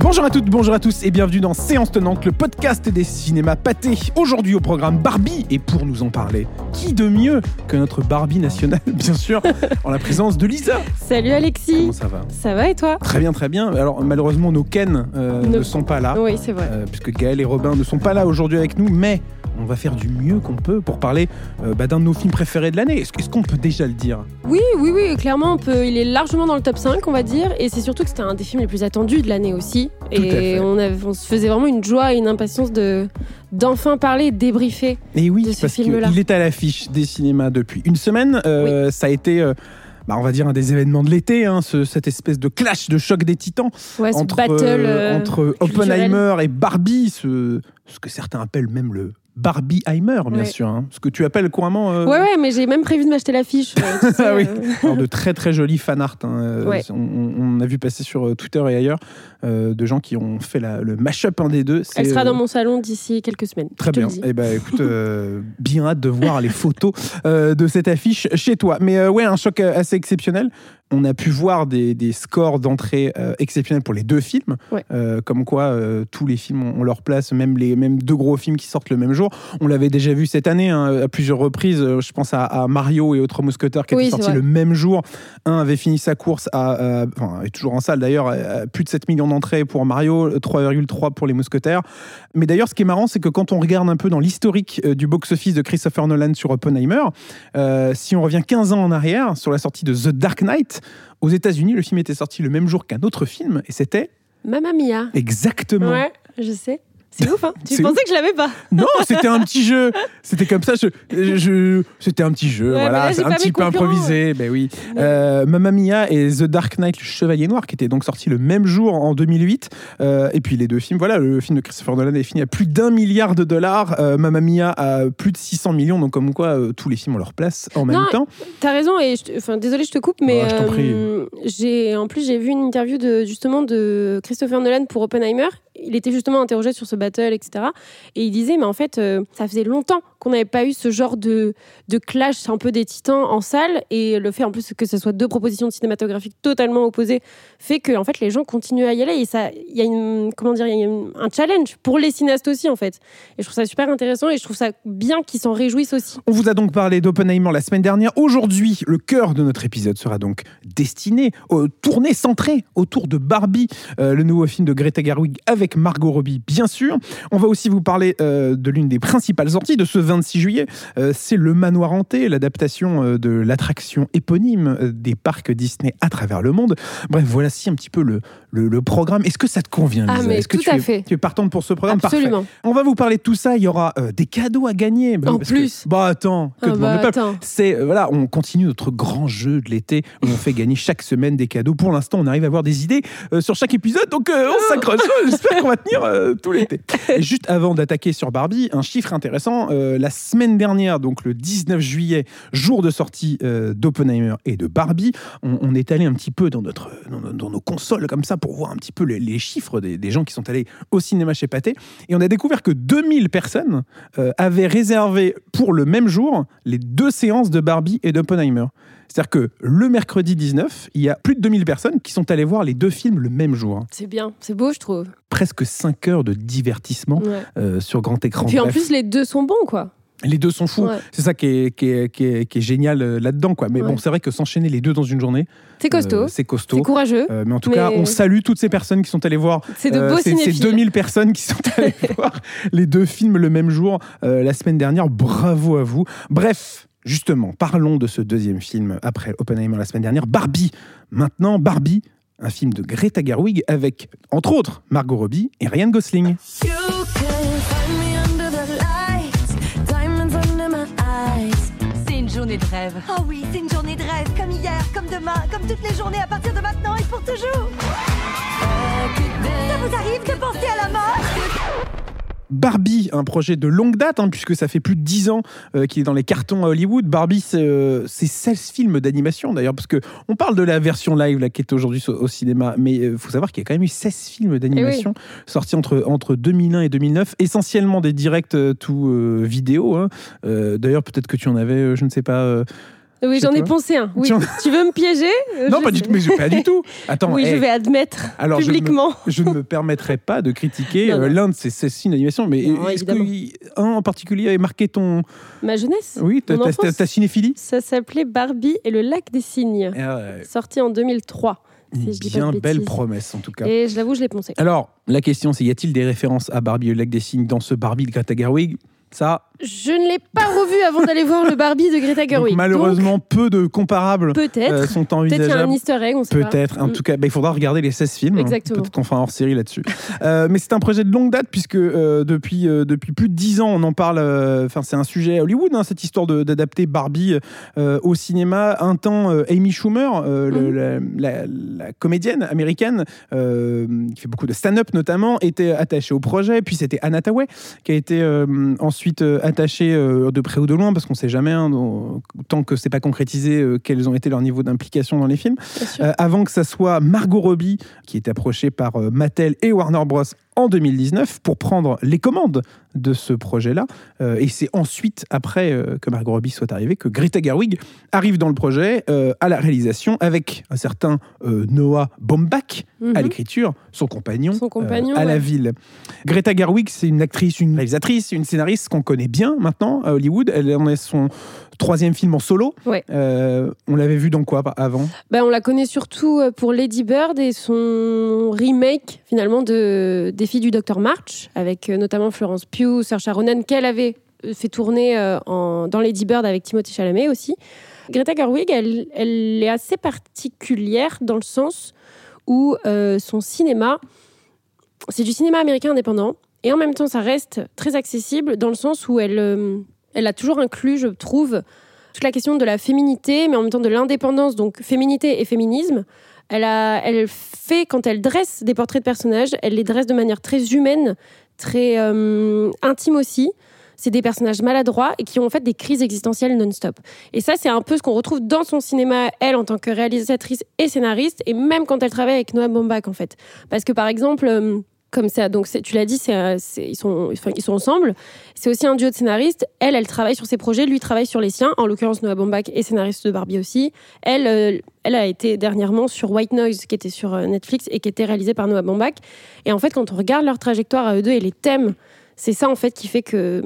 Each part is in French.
Bonjour à toutes, bonjour à tous et bienvenue dans Séance Tenante, le podcast des cinémas pâtés. Aujourd'hui au programme Barbie et pour nous en parler, qui de mieux que notre Barbie nationale, bien sûr, en la présence de Lisa? Salut Alexis. Comment ça va? Ça va et toi? Très bien, très bien. Alors malheureusement nos Ken euh, Nos- ne sont pas là, Oui, c'est vrai. euh, puisque Gaël et Robin ne sont pas là aujourd'hui avec nous, mais on va faire du mieux qu'on peut pour parler euh, bah, d'un de nos films préférés de l'année. Est-ce est-ce qu'on peut déjà le dire? Oui, oui, oui, clairement, on peut, il est largement dans le top 5, on va dire. Et c'est surtout que c'était un des films les plus attendus de l'année aussi. Tout et on, avait- on se faisait vraiment une joie et une impatience de d'enfin parler débriefer. Et oui, de ce parce film-là. qu'il est à l'affiche des cinémas depuis une semaine. Euh, Ça a été, euh, bah, on va dire, un des événements de l'été, hein, ce- cette espèce de clash, de choc des titans Ouais, ce entre, battle. euh, entre culturel. Oppenheimer et Barbie, ce, ce que certains appellent même le Barbieheimer, bien Ouais. sûr. hein. ce que tu appelles couramment euh, Ouais, ouais, mais j'ai même prévu de m'acheter l'affiche. euh, tu sais, Ah oui. euh, alors, de très très jolis fan art. hein. Euh, Ouais. On, a vu passer sur Twitter et ailleurs euh, de gens qui ont fait la- le mash-up un des deux. Elle sera dans mon salon d'ici quelques semaines. Très bien. Eh ben, écoute, bien hâte de voir les photos de cette affiche chez toi. Mais ouais, un choc assez exceptionnel. On a pu voir des, des scores d'entrée euh, exceptionnels pour les deux films. Ouais. Euh, comme quoi, euh, tous les films ont ont leur place, même les même deux gros films qui sortent le même jour. On l'avait déjà vu cette année hein, à plusieurs reprises. Euh, Je pense à, à Mario et Autres Mousquetaires qui Oui, étaient sortis le même jour. Un avait fini sa course à, à- enfin, est toujours en salle d'ailleurs, plus de 7 millions d'entrées pour Mario, 3,3 pour les Mousquetaires. Mais d'ailleurs, ce qui est marrant, c'est que quand on regarde un peu dans l'historique euh, du box-office de Christopher Nolan sur Oppenheimer, euh, si on revient 15 ans en arrière, sur la sortie de The Dark Knight, aux États-Unis, le film était sorti le même jour qu'un autre film, et c'était Mamma Mia. exactement. Ouais, je sais. C'est ouf, hein Tu pensais que je l'avais pas? Non, c'était un petit jeu. C'était comme ça. Je, je- c'était un petit jeu. Ouais, voilà, là, un petit peu improvisé. Ben oui. Euh, Mamma Mia et The Dark Knight, le Chevalier Noir, qui était donc sorti le même jour en 2008. Euh, et puis les deux films. Voilà, le film de Christopher Nolan est fini à plus d'un milliard de dollars. Euh, Mamma Mia à plus de 600 millions. Donc comme quoi, euh, tous les films ont leur place en même temps. T'as raison, et je enfin, désolé, je te coupe, mais euh, j'ai en plus j'ai vu une interview de justement de Christopher Nolan pour Oppenheimer. Il était justement interrogé sur ce battle, etc. Et il disait, mais en fait, euh, ça faisait longtemps qu'on n'avait pas eu ce genre de, de clash un peu des titans en salle. Et le fait en plus que ce soit deux propositions cinématographiques totalement opposées fait que en fait les gens continuent à y aller. Et ça, il y a une comment dire, y a un challenge pour les cinéastes aussi en fait. Et je trouve ça super intéressant et je trouve ça bien qu'ils s'en réjouissent aussi. On vous a donc parlé d'Oppenheimer la semaine dernière. Aujourd'hui, le cœur de notre épisode sera donc destiné, euh, tourné, centré autour de Barbie, euh, le nouveau film de Greta Gerwig avec Margot Robbie, bien sûr. On va aussi vous parler euh, de l'une des principales sorties de ce 26 juillet. Euh, C'est Le Manoir Hanté, l'adaptation euh, de l'attraction éponyme euh, des parcs Disney à travers le monde. Bref, voici un petit peu le, le, le programme. Est-ce que ça te convient, Ah, Lisa mais Est-ce que tout tu à es, fait. tu es partante pour ce programme Parfait. Absolument. On va vous parler de tout ça. Il y aura euh, des cadeaux à gagner. En parce que- plus. bah attends, que Ah bah, attends. c'est euh, voilà, on continue notre grand jeu de l'été où on fait gagner chaque semaine des cadeaux. Pour l'instant, on arrive à avoir des idées euh, sur chaque épisode, donc on s'accroche. J'espère qu'on va tenir tout l'été. Et juste avant d'attaquer sur Barbie, un chiffre intéressant la semaine dernière, donc le 19 juillet, jour de sortie d'Oppenheimer et de Barbie, on, on est allé un petit peu dans notre dans nos consoles comme ça pour voir un petit peu les, les chiffres des, des gens qui sont allés au cinéma chez Pathé, et on a découvert que 2000 personnes euh, avaient réservé pour le même jour les deux séances de Barbie et d'Oppenheimer. C'est-à-dire que le mercredi 19, il y a plus de 2000 personnes qui sont allées voir les deux films le même jour. C'est bien, c'est beau, je trouve. Presque 5 heures de divertissement Ouais. euh, sur grand écran. Puis en Bref, plus, les deux sont bons, quoi. Les deux sont fous. Ouais. C'est ça qui est, qui est, qui est- qui est génial euh, là-dedans. quoi. Mais Ouais. bon, c'est vrai que s'enchaîner les deux dans une journée, C'est costaud, euh, c'est costaud. c'est courageux. Euh, mais en tout Mais- cas, on salue toutes ces personnes qui sont allées voir c'est de euh, beaux ces, ces cinéphiles. 2000 personnes qui sont allées voir les deux films le même jour euh, la semaine dernière. Bravo à vous. Bref, justement, parlons de ce deuxième film après Oppenheimer la semaine dernière. Barbie. Maintenant, Barbie, un film de Greta Gerwig avec, entre autres, Margot Robbie et Ryan Gosling. You journée de rêve. Oh oui, c'est une journée de rêve, comme hier, comme demain, comme toutes les journées à partir de maintenant et pour toujours. Ça vous arrive de penser à la mort? Barbie, un projet de longue date, hein, puisque ça fait plus de 10 ans euh, qu'il est dans les cartons à Hollywood. Barbie, c'est euh, c'est 16 films d'animation d'ailleurs, parce que on parle de la version live là, qui est aujourd'hui au, cinéma, mais il faut savoir qu'il y a quand même eu 16 films d'animation sortis entre, entre 2001 et 2009, essentiellement des directs euh, tout euh, vidéo. hein. Euh, d'ailleurs, peut-être que tu en avais, euh, je ne sais pas. Oui, j'en ai poncé un. Oui. Tu veux me piéger? Euh, Non, je pas du tout, mais pas du tout. Attends, Oui, hey, je vais admettre Alors, je me- publiquement. je ne me permettrai pas de critiquer euh, l'un de ces 16 films d'animation, mais est-ce qu'un en particulier avait marqué ton. Ma jeunesse? Oui, ta, ta- enfance. ta- ta cinéphilie? Ça s'appelait Barbie et le lac des signes, Euh, sorti en 2003. Une si je dis pas bien belle promesse en tout cas. Et je l'avoue, je l'ai poncé. Alors, la question c'est y a-t-il des références à Barbie et le lac des signes dans ce Barbie de Greta Gerwig? Ça, Je ne l'ai pas revu avant d'aller voir le Barbie de Greta donc, Gerwig. malheureusement, peu de comparables euh, sont Peut-être qu'il y a un envisageables. easter egg, on sait pas. Peut-être. En Mm. tout cas, bah, il faudra regarder les 16 films. Exactement. Peut-être qu'on fera un hors-série là-dessus. Euh, mais c'est un projet de longue date puisque euh, depuis, euh, depuis plus de 10 ans, on en parle. Enfin, c'est un sujet à Hollywood, hein, cette histoire d'adapter Barbie au cinéma. Un temps, Amy Schumer, le- Mhm. la, la- la comédienne américaine, qui fait beaucoup de stand-up notamment, était attachée au projet. Puis c'était Anna Tawai qui a été ensuite attachée euh, de près ou de loin parce qu'on sait jamais, hein, tant que c'est pas concrétisé, euh, quels ont été leurs niveaux d'implication dans les films. Euh, avant que ça soit Margot Robbie qui est approchée par Mattel et Warner Bros en 2019 pour prendre les commandes de ce projet-là. Euh, et c'est ensuite, après euh, que Margot Robbie soit arrivée, que Greta Gerwig arrive dans le projet euh, à la réalisation avec un certain Noah Baumbach à Mhm. l'écriture, son compagnon, Son compagnon, à la ville. Greta Gerwig, c'est une actrice, une réalisatrice, une scénariste qu'on connaît bien maintenant à Hollywood. Elle en est son troisième film en solo. Ouais. Euh, on l'avait vu dans quoi avant? Ben, on la connaît surtout euh, pour Lady Bird et son remake finalement de des filles du Dr March avec euh, notamment Florence Pugh, Saoirse Ronan qu'elle avait euh, fait tourner euh, en- dans Lady Bird avec Timothée Chalamet aussi. Greta Gerwig, elle, elle est assez particulière dans le sens où euh, son cinéma, c'est du cinéma américain indépendant et en même temps ça reste très accessible dans le sens où elle, euh, elle a toujours inclus, je trouve, toute la question de la féminité, mais en même temps de l'indépendance, donc féminité et féminisme. Elle, a, elle fait, quand elle dresse des portraits de personnages, elle les dresse de manière très humaine, très euh, intime aussi. C'est des personnages maladroits et qui ont en fait des crises existentielles non-stop. Et ça, c'est un peu ce qu'on retrouve dans son cinéma, elle, en tant que réalisatrice et scénariste, et même quand elle travaille avec Noah Baumbach, en fait. Parce que, par exemple, euh, comme ça, donc tu l'as dit, euh, ils sont ensemble. C'est aussi un duo de scénaristes. Elle, elle travaille sur ses projets, lui travaille sur les siens. En l'occurrence, Noah Baumbach est scénariste de Barbie aussi. Elle, euh, elle a été dernièrement sur White Noise, qui était sur euh, Netflix et qui était réalisé par Noah Baumbach. Et en fait, quand on regarde leur trajectoire à eux deux et les thèmes, c'est ça en fait qui fait que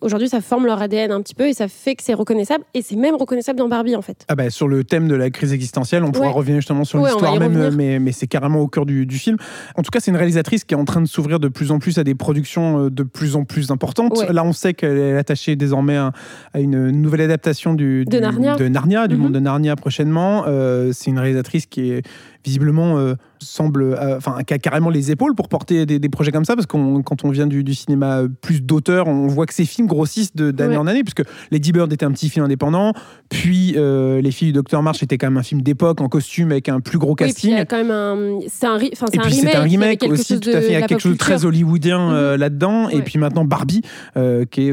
aujourd'hui ça forme leur ADN un petit peu et ça fait que c'est reconnaissable et c'est même reconnaissable dans Barbie en fait. Ah bah, sur le thème de la crise existentielle, on pourra revenir justement sur Ouais, l'histoire même, mais, mais c'est carrément au cœur du, du film. En tout cas, c'est une réalisatrice qui est en train de s'ouvrir de plus en plus à des productions euh, de plus en plus importantes. Ouais. Là, on sait qu'elle est attachée désormais à, à une nouvelle adaptation du, De du- Narnia. de Narnia, du Mhm. monde de Narnia prochainement. Euh, c'est une réalisatrice qui est visiblement euh, semble, euh, enfin, qui a carrément les épaules pour porter des, des projets comme ça, parce qu'on, quand on vient du, du cinéma euh, plus d'auteur, on voit que ces films grossissent d'année Ouais. en année, puisque Lady Bird était un petit film indépendant, puis euh, Les filles du Dr March était quand même un film d'époque en costume avec un plus gros casting. c'est un, ri- enfin, c'est et un puis remake. un remake aussi, tout à fait. Il y a quelque chose de très hollywoodien euh, Mhm. là-dedans. Et puis maintenant Barbie, qui est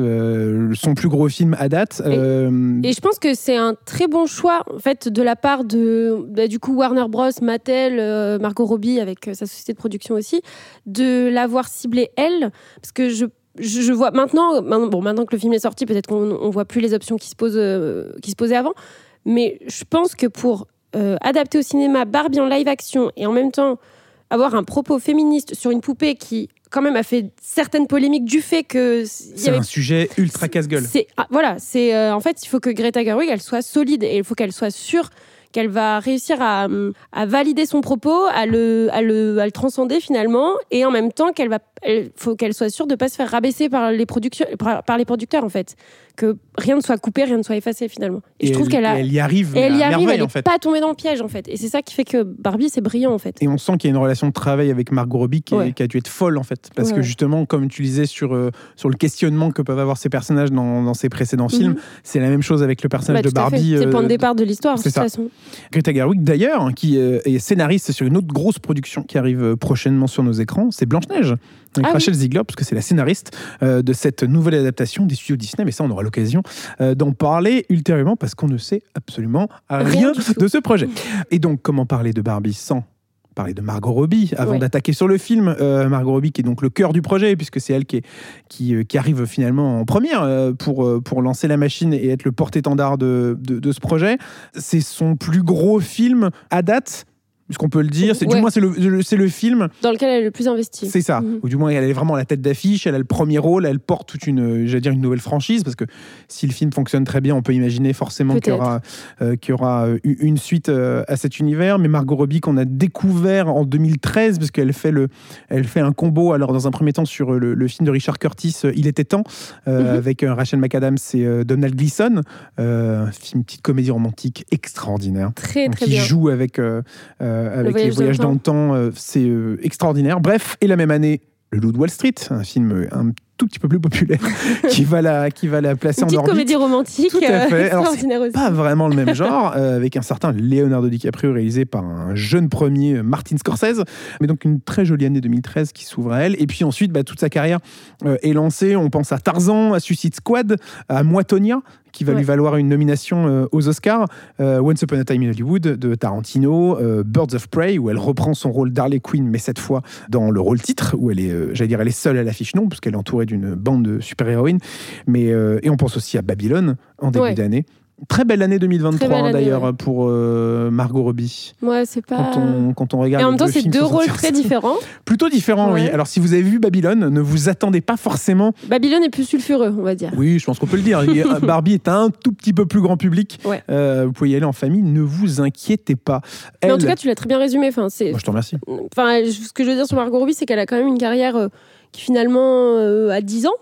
son plus gros film à date. Et- Et je pense que c'est un très bon choix en fait de la part de bah, du coup Warner Bros, Mattel, euh, Margot Robbie avec euh, sa société de production aussi, de l'avoir ciblée elle, parce que je je, vois maintenant, bon maintenant que le film est sorti, peut-être qu'on on voit plus les options qui se posent euh, qui se posaient avant, mais je pense que pour euh, adapter au cinéma Barbie en live action et en même temps avoir un propos féministe sur une poupée qui quand même a fait certaines polémiques du fait que c'est avait un sujet ultra casse-gueule. c'est ah, voilà, c'est euh, en fait il faut que Greta Gerwig elle soit solide et il faut qu'elle soit sûre qu'elle va réussir à, valider son propos, à le, transcender finalement, et en même temps qu'elle va, il faut qu'elle soit sûre de pas se faire rabaisser par les productions, par, par les producteurs en fait, que rien ne soit coupé, rien ne soit effacé finalement. Et, je trouve elle, qu'elle a, elle y arrive, et elle y arrive, elle en est fait. pas tombée dans le piège en fait, et c'est ça qui fait que Barbie c'est brillant en fait. Et on sent qu'il y a une relation de travail avec Margot Robbie qui, est- Ouais. qui a dû être folle en fait. Parce Ouais, que justement, comme tu disais sur, euh, sur le questionnement que peuvent avoir ces personnages dans, dans ces précédents films, Mhm. c'est la même chose avec le personnage Bah, de. Barbie. C'est le point de euh, départ de l'histoire de toute ça. façon. Greta Gerwig d'ailleurs, hein, qui euh, est scénariste sur une autre grosse production qui arrive prochainement sur nos écrans, c'est Blanche-Neige. Avec Ah Rachel Ziegler, parce que c'est la scénariste euh, de cette nouvelle adaptation des studios Disney. Mais ça, on aura l'occasion euh, d'en parler ultérieurement, parce qu'on ne sait absolument rien, de ce projet. Et donc, comment parler de Barbie sans parler de Margot Robbie avant Ouais. d'attaquer sur le film. Euh, Margot Robbie qui est donc le cœur du projet puisque c'est elle qui, est- qui, qui arrive finalement en première pour, pour lancer la machine et être le porte-étendard de, de, de ce projet. C'est son plus gros film à date. Puisqu'on peut le dire, c'est, du moins c'est le, le- c'est le film Dans lequel elle est le plus investie. c'est ça. Mhm. Ou du moins, elle est vraiment à la tête d'affiche, elle a le premier rôle, elle porte toute une, j'allais dire, une nouvelle franchise, parce que si le film fonctionne très bien, on peut imaginer forcément qu'il y aura, euh, qu'il y aura euh, une suite euh, à cet univers. Mais Margot Robbie, qu'on a découvert en 2013, parce qu'elle fait, le, elle fait un combo, alors dans un premier temps, sur le, le film de Richard Curtis, Il était temps, euh, Mhm. avec Rachel McAdams et Donald Gleason. Film, petite comédie romantique extraordinaire Très, très qui bien. joue avec, euh, avec les voyages dans le temps. c'est euh, extraordinaire. Bref, et la même année, Le Loup de Wall Street, un film euh, un tout petit peu plus populaire qui va la, qui va la placer Une en orbite. comédie romantique Tout à euh, fait. Alors. Pas vraiment le même genre, euh, avec un certain Leonardo DiCaprio réalisé par un jeune premier euh, Martin Scorsese, mais donc une très jolie année 2013 qui s'ouvre à elle. Et puis ensuite, bah, toute sa carrière est lancée. On pense à Tarzan, à Suicide Squad, à Moitonia, qui va Ouais. lui valoir une nomination aux Oscars, euh, Once Upon a Time in Hollywood de Tarantino, euh, Birds of Prey, où elle reprend son rôle d'Harley Quinn, mais cette fois dans le rôle titre, où elle est, euh, j'allais dire, elle est seule à l'affiche, non, puisqu'elle est entourée d'une bande de super-héroïnes. Mais, euh, et on pense aussi à Babylone en début Ouais. d'année. Très belle année 2023 Très belle année, d'ailleurs ouais. pour euh, Margot Robbie. Ouais, c'est pas. Quand on, quand on regarde Et en même temps, c'est deux rôles très différents. Plutôt différents, oui. Alors si vous avez vu Babylone, ne vous attendez pas forcément. Babylone est plus sulfureux, on va dire. Oui, je pense qu'on peut le dire. Barbie est un tout petit peu plus grand public. Ouais. Euh, vous pouvez y aller en famille. Ne vous inquiétez pas. Mais en tout cas, tu l'as très bien résumé. Enfin, c'est. Moi, je te remercie. Enfin, ce que je veux dire sur Margot Robbie, c'est qu'elle a quand même une carrière euh, qui finalement euh, a 10 ans.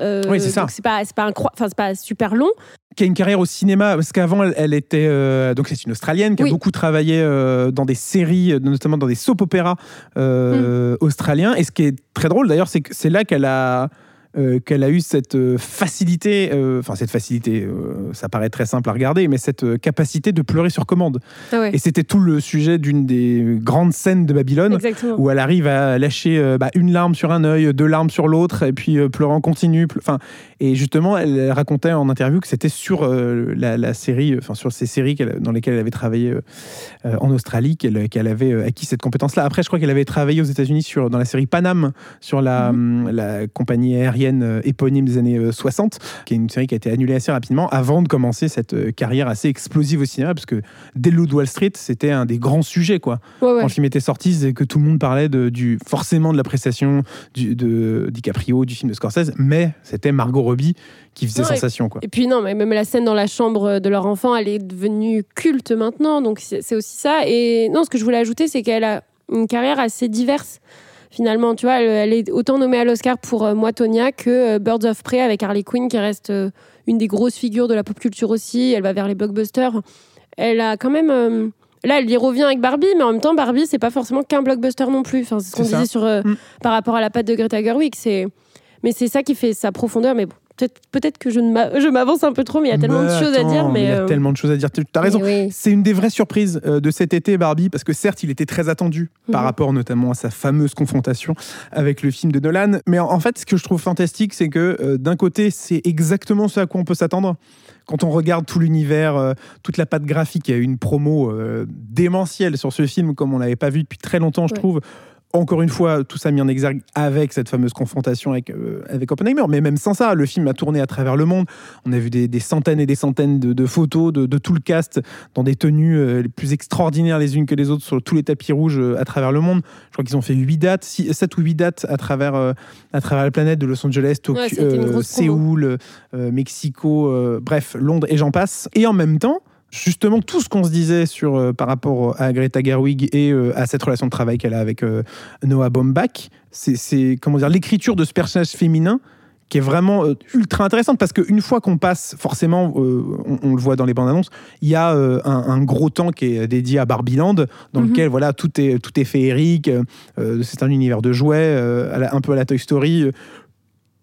Euh, Oui, c'est ça. donc C'est pas, pas, incro- enfin, c'est pas super long. qui a une carrière au cinéma, parce qu'avant, elle, elle était. euh, donc, c'est une Australienne qui a beaucoup travaillé euh, dans des séries, notamment dans des soap-opéras euh, Mm. australiens. Et ce qui est très drôle, d'ailleurs, c'est que c'est là qu'elle a. euh, qu'elle a eu cette euh, facilité, euh, enfin cette facilité, ça paraît très simple à regarder, mais cette capacité de pleurer sur commande. Ah ouais. Et c'était tout le sujet d'une des grandes scènes de Babylone, Exactement. où elle arrive à lâcher bah, une larme sur un œil, deux larmes sur l'autre, et puis pleurer en continu. Enfin, et justement, elle, racontait en interview que c'était sur la, la série, enfin sur ces séries dans lesquelles elle avait travaillé en Australie, qu'elle avait acquis cette compétence-là. Après, je crois qu'elle avait travaillé aux États-Unis sur dans la série Panam, sur la, hum, la compagnie aérienne euh, éponyme des années euh, 60, qui est une série qui a été annulée assez rapidement avant de commencer cette euh, carrière assez explosive au cinéma, parce que dès le de Wall Street, c'était un des grands sujets, quoi Ouais, ouais. quand le film était sorti, c'est que tout le monde parlait de, du, forcément de la prestation du, de DiCaprio, du film de Scorsese, mais c'était Margot Robbie qui faisait Non, sensation. Quoi. Et puis non, mais même la scène dans la chambre de leur enfant, elle est devenue culte maintenant, donc c'est aussi ça. Et non, ce que je voulais ajouter, c'est qu'elle a une carrière assez diverse. Finalement, tu vois, elle, elle est autant nommée à l'Oscar pour euh, Moi, Tonya que euh, Birds of Prey avec Harley Quinn, qui reste euh, une des grosses figures de la pop culture aussi. Elle va vers les blockbusters. Elle a quand même. euh, Là, elle y revient avec Barbie, mais en même temps, Barbie, c'est pas forcément qu'un blockbuster non plus. Enfin, c'est ce qu'on disait sur, Mm. par rapport à la patte de Greta Gerwig. C'est, mais c'est ça qui fait sa profondeur. Mais bon, peut-être, que je, m'avance un peu trop, mais il y a tellement de Mais choses à dire. Mais Il y a euh, tellement de choses à dire. Tu as raison. oui. C'est une des vraies surprises euh, de cet été, Barbie, parce que certes, il était très attendu par Mhm. rapport notamment à sa fameuse confrontation avec le film de Nolan. Mais en en fait, ce que je trouve fantastique, c'est que euh, d'un côté, c'est exactement ce à quoi on peut s'attendre. Quand on regarde tout l'univers, euh, toute la patte graphique, il y a eu une promo euh, démentielle sur ce film, comme on l'avait pas vu depuis très longtemps, je Ouais. trouve. Encore une fois, tout ça mis en exergue avec cette fameuse confrontation avec, euh, avec Oppenheimer. Mais même sans ça, le film a tourné à travers le monde. On a vu des, des centaines et des centaines de, de photos de, de tout le cast dans des tenues euh, les plus extraordinaires les unes que les autres sur tous les tapis rouges euh, à travers le monde. Je crois qu'ils ont fait 8 dates, 7 ou 8 dates à travers, à travers la planète, de Los Angeles, Tokyo, Ouais. Séoul, Mexico, bref, Londres et j'en passe. Et en même temps, justement, tout ce qu'on se disait sur, euh, par rapport à Greta Gerwig et euh, à cette relation de travail qu'elle a avec euh, Noah Baumbach, c'est- comment dire l'écriture de ce personnage féminin qui est vraiment ultra intéressante parce qu'une fois qu'on passe, forcément, on, on le voit dans les bandes annonces, il y a un, un gros temps qui est dédié à Barbieland, dans Mhm. lequel voilà tout est tout est féerique, c'est un univers de jouets, un peu à la Toy Story.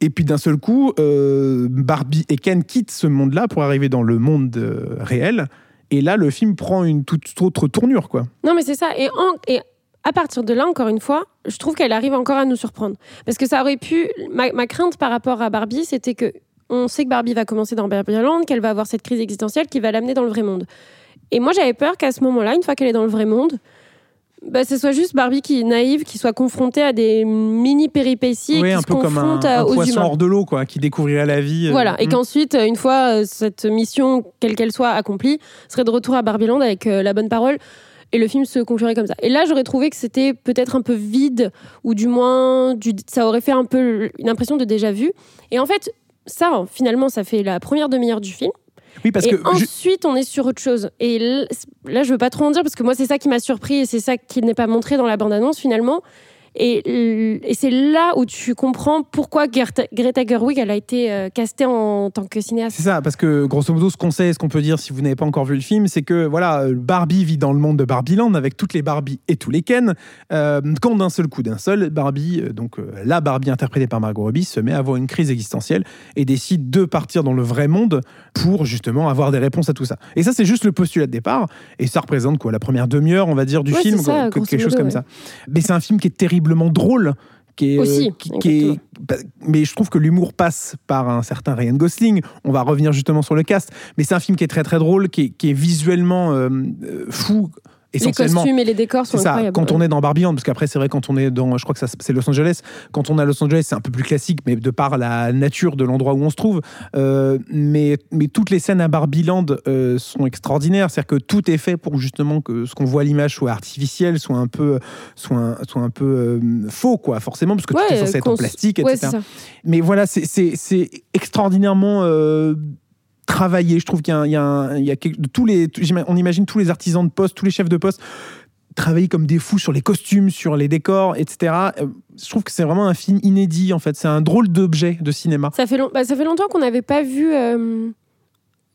Et puis d'un seul coup, euh, Barbie et Ken quittent ce monde-là pour arriver dans le monde euh, réel. Et là, le film prend une toute autre tournure, quoi. Non, mais c'est ça. Et, à partir de là, encore une fois, je trouve qu'elle arrive encore à nous surprendre. Parce que ça aurait pu. Ma, crainte par rapport à Barbie, c'était que on sait que Barbie va commencer dans Barbieland, qu'elle va avoir cette crise existentielle qui va l'amener dans le vrai monde. Et moi, j'avais peur qu'à ce moment-là, une fois qu'elle est dans le vrai monde, bah, ce soit juste Barbie qui est naïve, qui soit confrontée à des mini péripéties Oui, qui un se peu comme un, confronte un à- aux poisson humains. hors de l'eau, quoi, qui découvrirait la vie. euh, Voilà, et mm. qu'ensuite, euh, une fois euh, cette mission, quelle qu'elle soit, accomplie, serait de retour à Barbieland avec euh, la bonne parole. Et le film se conclurait comme ça. Et là, j'aurais trouvé que c'était peut-être un peu vide, ou du moins, du- ça aurait fait un peu une impression de déjà vu. Et en fait, ça, finalement, ça fait la première demi-heure du film. Oui, parce et que ensuite, on est sur autre chose. Et là, je veux pas trop en dire parce que moi, c'est ça qui m'a surpris et c'est ça qui n'est pas montré dans la bande-annonce finalement. Et, c'est là où tu comprends pourquoi Greta, Greta Gerwig elle a été euh, castée en tant que cinéaste. C'est ça, parce que grosso modo, ce qu'on sait, ce qu'on peut dire si vous n'avez pas encore vu le film, c'est que voilà, euh, Barbie vit dans le monde de Barbieland avec toutes les Barbies et tous les Ken. Euh, quand d'un seul coup, d'un seul, Barbie, donc euh, la Barbie interprétée par Margot Robbie, se met à avoir une crise existentielle et décide de partir dans le vrai monde pour justement avoir des réponses à tout ça. Et ça, c'est juste le postulat de départ. Et ça représente quoi, la première demi-heure, on va dire, du Ouais, film, ça, quoi, quelque chose comme ça. Mais c'est un film qui est terriblement drôle. Qui est, euh, Aussi, qui- qui est- mais je trouve que l'humour passe par un certain Ryan Gosling. On va revenir justement sur le cast, mais c'est un film qui est très très drôle, qui est, qui est visuellement euh, euh, fou, Les essentiellement. costumes et les décors sont C'est ça, incroyables. quand on est dans Barbieland, parce qu'après c'est vrai quand on est dans, je crois que c'est Los Angeles, quand on est à Los Angeles c'est un peu plus classique, mais de par la nature de l'endroit où on se trouve, Euh, mais, mais toutes les scènes à Barbieland euh, sont extraordinaires, c'est-à-dire que tout est fait pour justement que ce qu'on voit à l'image soit artificiel, soit un peu, soit un, soit un peu euh, faux, quoi, forcément, parce que tout Ouais, est censé être en plastique, Ouais, etc. Mais voilà, c'est extraordinairement euh, travaillé. Je trouve qu'il y a, un- tous les, on imagine tous les artisans de poste, tous les chefs de poste travailler comme des fous sur les costumes, sur les décors, etc. Euh, Je trouve que c'est vraiment un film inédit en fait. C'est un drôle d'objet de cinéma. Ça fait, long- bah, ça fait longtemps qu'on n'avait pas vu euh,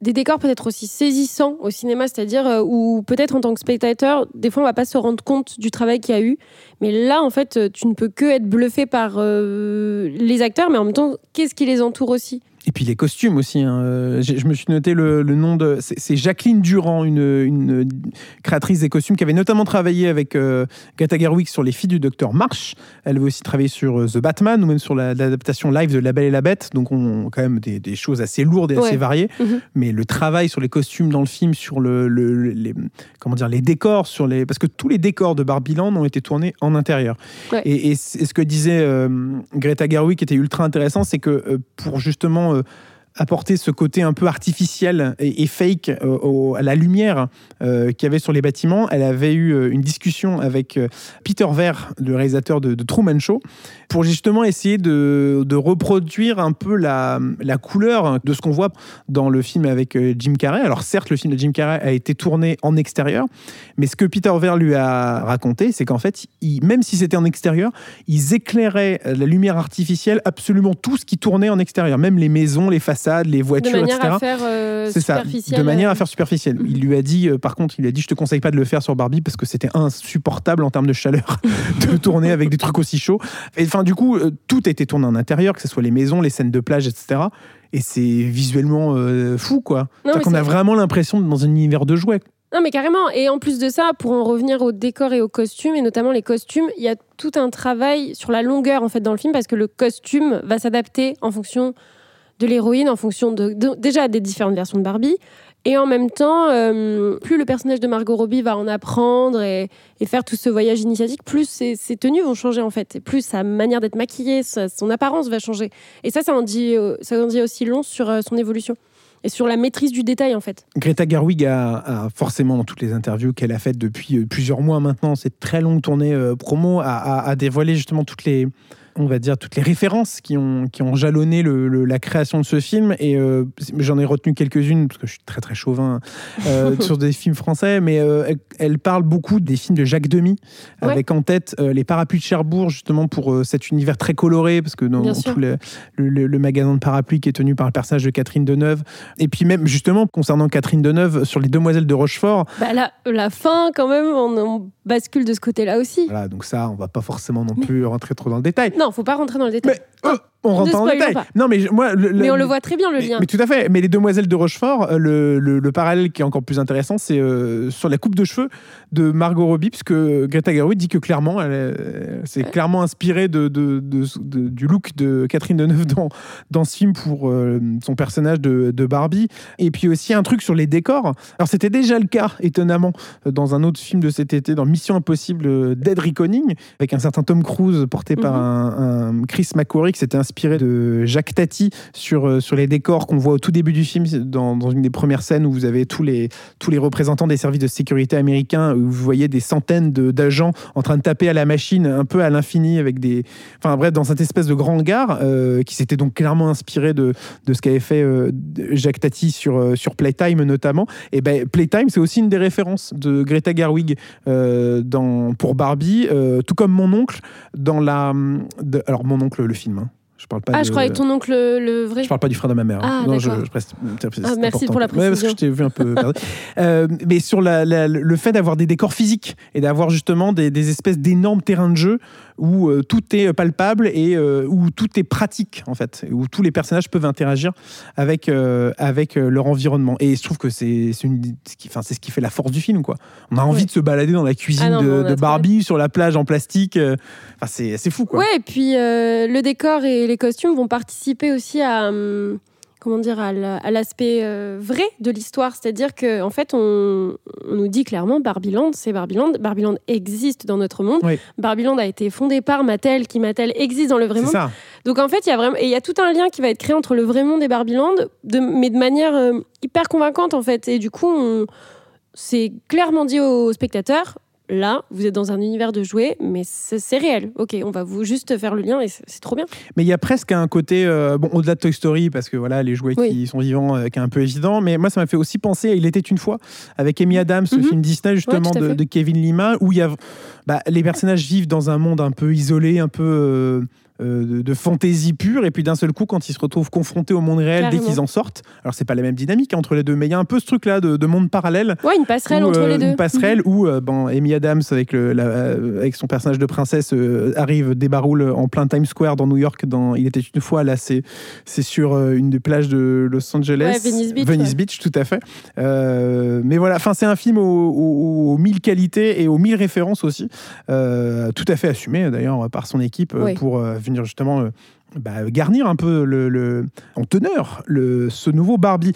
des décors peut-être aussi saisissants au cinéma, c'est-à-dire euh, où peut-être en tant que spectateur, des fois on va pas se rendre compte du travail qu'il y a eu, mais là en fait tu ne peux que être bluffé par les acteurs, mais en même temps qu'est-ce qui les entoure aussi? Et puis les costumes aussi. hein. Euh, Je me suis noté le, le nom de. C'est Jacqueline Durand, une, une créatrice des costumes qui avait notamment travaillé avec euh, Greta Gerwig sur Les filles du docteur March. Elle avait aussi travaillé sur euh, The Batman ou même sur la- l'adaptation live de La Belle et la Bête. Donc on quand même des, des choses assez lourdes et assez variées. Mhm. Mais le travail sur les costumes dans le film, sur le, le- les comment dire les décors, sur les parce que tous les décors de Barbieland ont été tournés en intérieur. Ouais. Et, et c- et ce que disait euh, Greta Gerwig qui était ultra intéressant, c'est que pour justement euh, apporter ce côté un peu artificiel et, fake euh, à la lumière euh, qu'il y avait sur les bâtiments, elle avait eu euh, une discussion avec euh, Peter Ver, le réalisateur de, de Truman Show, pour justement essayer de, reproduire un peu la, couleur de ce qu'on voit dans le film avec Jim Carrey. Alors certes, le film de Jim Carrey a été tourné en extérieur, mais ce que Peter Ver lui a raconté, c'est qu'en fait, même si c'était en extérieur, ils éclairaient la lumière artificielle absolument tout ce qui tournait en extérieur, même les maisons, les façades, les de voitures, manière etc. à faire euh, C'est ça, superficiel. de manière à euh, faire superficielle. Il lui a dit, euh, par contre, il lui a dit, je te conseille pas de le faire sur Barbie parce que c'était insupportable en termes de chaleur de tourner avec des trucs aussi chauds. Et enfin, du coup, euh, tout a été tourné en intérieur, que ce soit les maisons, les scènes de plage, etc. Et c'est visuellement euh, fou, quoi. Non, qu'on a vraiment l'impression dans un univers de jouets. Non, mais carrément. Et en plus de ça, pour en revenir aux décors et aux costumes, et notamment les costumes, il y a tout un travail sur la longueur en fait dans le film parce que le costume va s'adapter en fonction de l'héroïne, en fonction de, déjà des différentes versions de Barbie. Et en même temps, euh, plus le personnage de Margot Robbie va en apprendre et, faire tout ce voyage initiatique, plus ses, tenues vont changer en fait. Et plus sa manière d'être maquillée, sa- son apparence va changer. Et ça, ça en dit, euh, ça en dit aussi long sur euh, son évolution et sur la maîtrise du détail en fait. Greta Gerwig a, forcément, dans toutes les interviews qu'elle a faites depuis plusieurs mois maintenant, cette très longue tournée promo, a dévoilé justement toutes les, on va dire, toutes les références qui ont, qui ont jalonné le- le- la création de ce film. Et euh, j'en ai retenu quelques-unes, parce que je suis très très chauvin euh, sur des films français, mais euh, elle, parle beaucoup des films de Jacques Demy, Ouais. avec en tête les parapluies de Cherbourg, justement pour cet univers très coloré, parce que dans, tout le, magasin de parapluies qui est tenu par le personnage de Catherine Deneuve, et puis même justement concernant Catherine Deneuve sur les Demoiselles de Rochefort, Bah, la, la fin, quand même, on, on bascule de ce côté-là aussi. voilà, donc ça, on va pas forcément non plus rentrer trop dans le détail. Non, non, faut pas rentrer dans le détail. Mais euh, on rentre le spoilons détail. pas. Non, mais moi, le- Mais le- on le voit très bien le mais, lien. mais tout à fait. Mais les demoiselles de Rochefort, euh, le, le- le parallèle qui est encore plus intéressant, c'est euh, sur la coupe de cheveux de Margot Robbie, puisque Greta Gerwig dit que clairement, c'est Ouais. clairement inspiré de, de- de- de- du look de Catherine Deneuve dans, dans ce film pour euh, son personnage de, de Barbie. Et puis aussi un truc sur les décors. Alors c'était déjà le cas, étonnamment, dans un autre film de cet été, dans Mission Impossible Dead Reckoning, avec un certain Tom Cruise porté par Mhm. Chris McQuarrie qui s'était inspiré de Jacques Tati sur, euh, sur les décors qu'on voit au tout début du film, dans, dans une des premières scènes où vous avez tous les, tous les représentants des services de sécurité américains, où vous voyez des centaines d'agents en train de taper à la machine un peu à l'infini avec des... Enfin bref, dans cette espèce de grand hangar euh, qui s'était donc clairement inspiré de, de ce qu'avait fait euh, Jacques Tati sur, euh, sur Playtime notamment. Et ben Playtime, c'est aussi une des références de Greta Gerwig euh, dans, pour Barbie, tout comme mon oncle dans la... de- alors mon oncle, le film. hein. Je parle pas Ah, de- je croyais que ton oncle, le vrai. je parle pas du frère de ma mère. Ah, non, je, je preste- Ah, merci pour la Ouais, parce que précision. je t'ai vu un peu. Euh, mais sur la- la- le fait d'avoir des décors physiques et d'avoir justement des, des espèces d'énormes terrains de jeu où euh, tout est palpable et euh, où tout est pratique en fait, où tous les personnages peuvent interagir avec euh, avec leur environnement. Et je trouve que c'est ce qui- enfin, c'est ce qui fait la force du film quoi. On a envie Ouais. de se balader dans la cuisine Ah non, de, Barbie sur la plage en plastique. Enfin, c'est c'est fou quoi. Ouais, et puis le décor et les costumes vont participer aussi à. hum, Comment dire, à la- à l'aspect euh, vrai de l'histoire. C'est-à-dire qu'en en fait, on, on nous dit clairement Barbieland, c'est Barbieland. Barbieland existe dans notre monde. Oui. Barbieland a été fondé par Mattel, qui Mattel existe dans le vrai monde. ça. Donc en fait, il y a vraiment, et il y a tout un lien qui va être créé entre le vrai monde et Barbieland, de, mais de manière euh, hyper convaincante en fait. Et du coup, on, c'est clairement dit aux spectateurs. Là, vous êtes dans un univers de jouets, mais c'est réel. Ok, on va vous juste faire le lien et c'est trop bien. Mais il y a presque un côté, euh, bon, au-delà de Toy Story, parce que voilà, les jouets Oui. qui sont vivants, euh, qui est un peu évident, mais moi, ça m'a fait aussi penser à Il était une fois, avec Amy Adams, ce Mhm. film Disney, justement, de, Kevin Lima, où il y a, bah, les personnages vivent dans un monde un peu isolé, un peu. euh, de, de fantaisie pure et puis d'un seul coup quand ils se retrouvent confrontés au monde réel dès qu'ils en sortent alors c'est pas la même dynamique entre les deux mais il y a un peu ce truc là de, de monde parallèle Ouais, une passerelle où, entre euh, les deux. Une passerelle où euh, bon, Amy Adams, avec, le, la- euh, avec son personnage de princesse, euh, arrive, débaroule en plein Times Square dans New York. Dans, il était une fois, là, c'est c'est sur euh, une des plages de Los Angeles. Ouais, Venice Beach, ouais. tout à fait. Euh, mais voilà, enfin, c'est un film aux, aux- aux mille qualités et aux mille références aussi. Euh, tout à fait assumé, d'ailleurs, par son équipe euh, Oui. pour euh, venir justement. euh, bah, garnir un peu le, le- en teneur le, ce nouveau Barbie.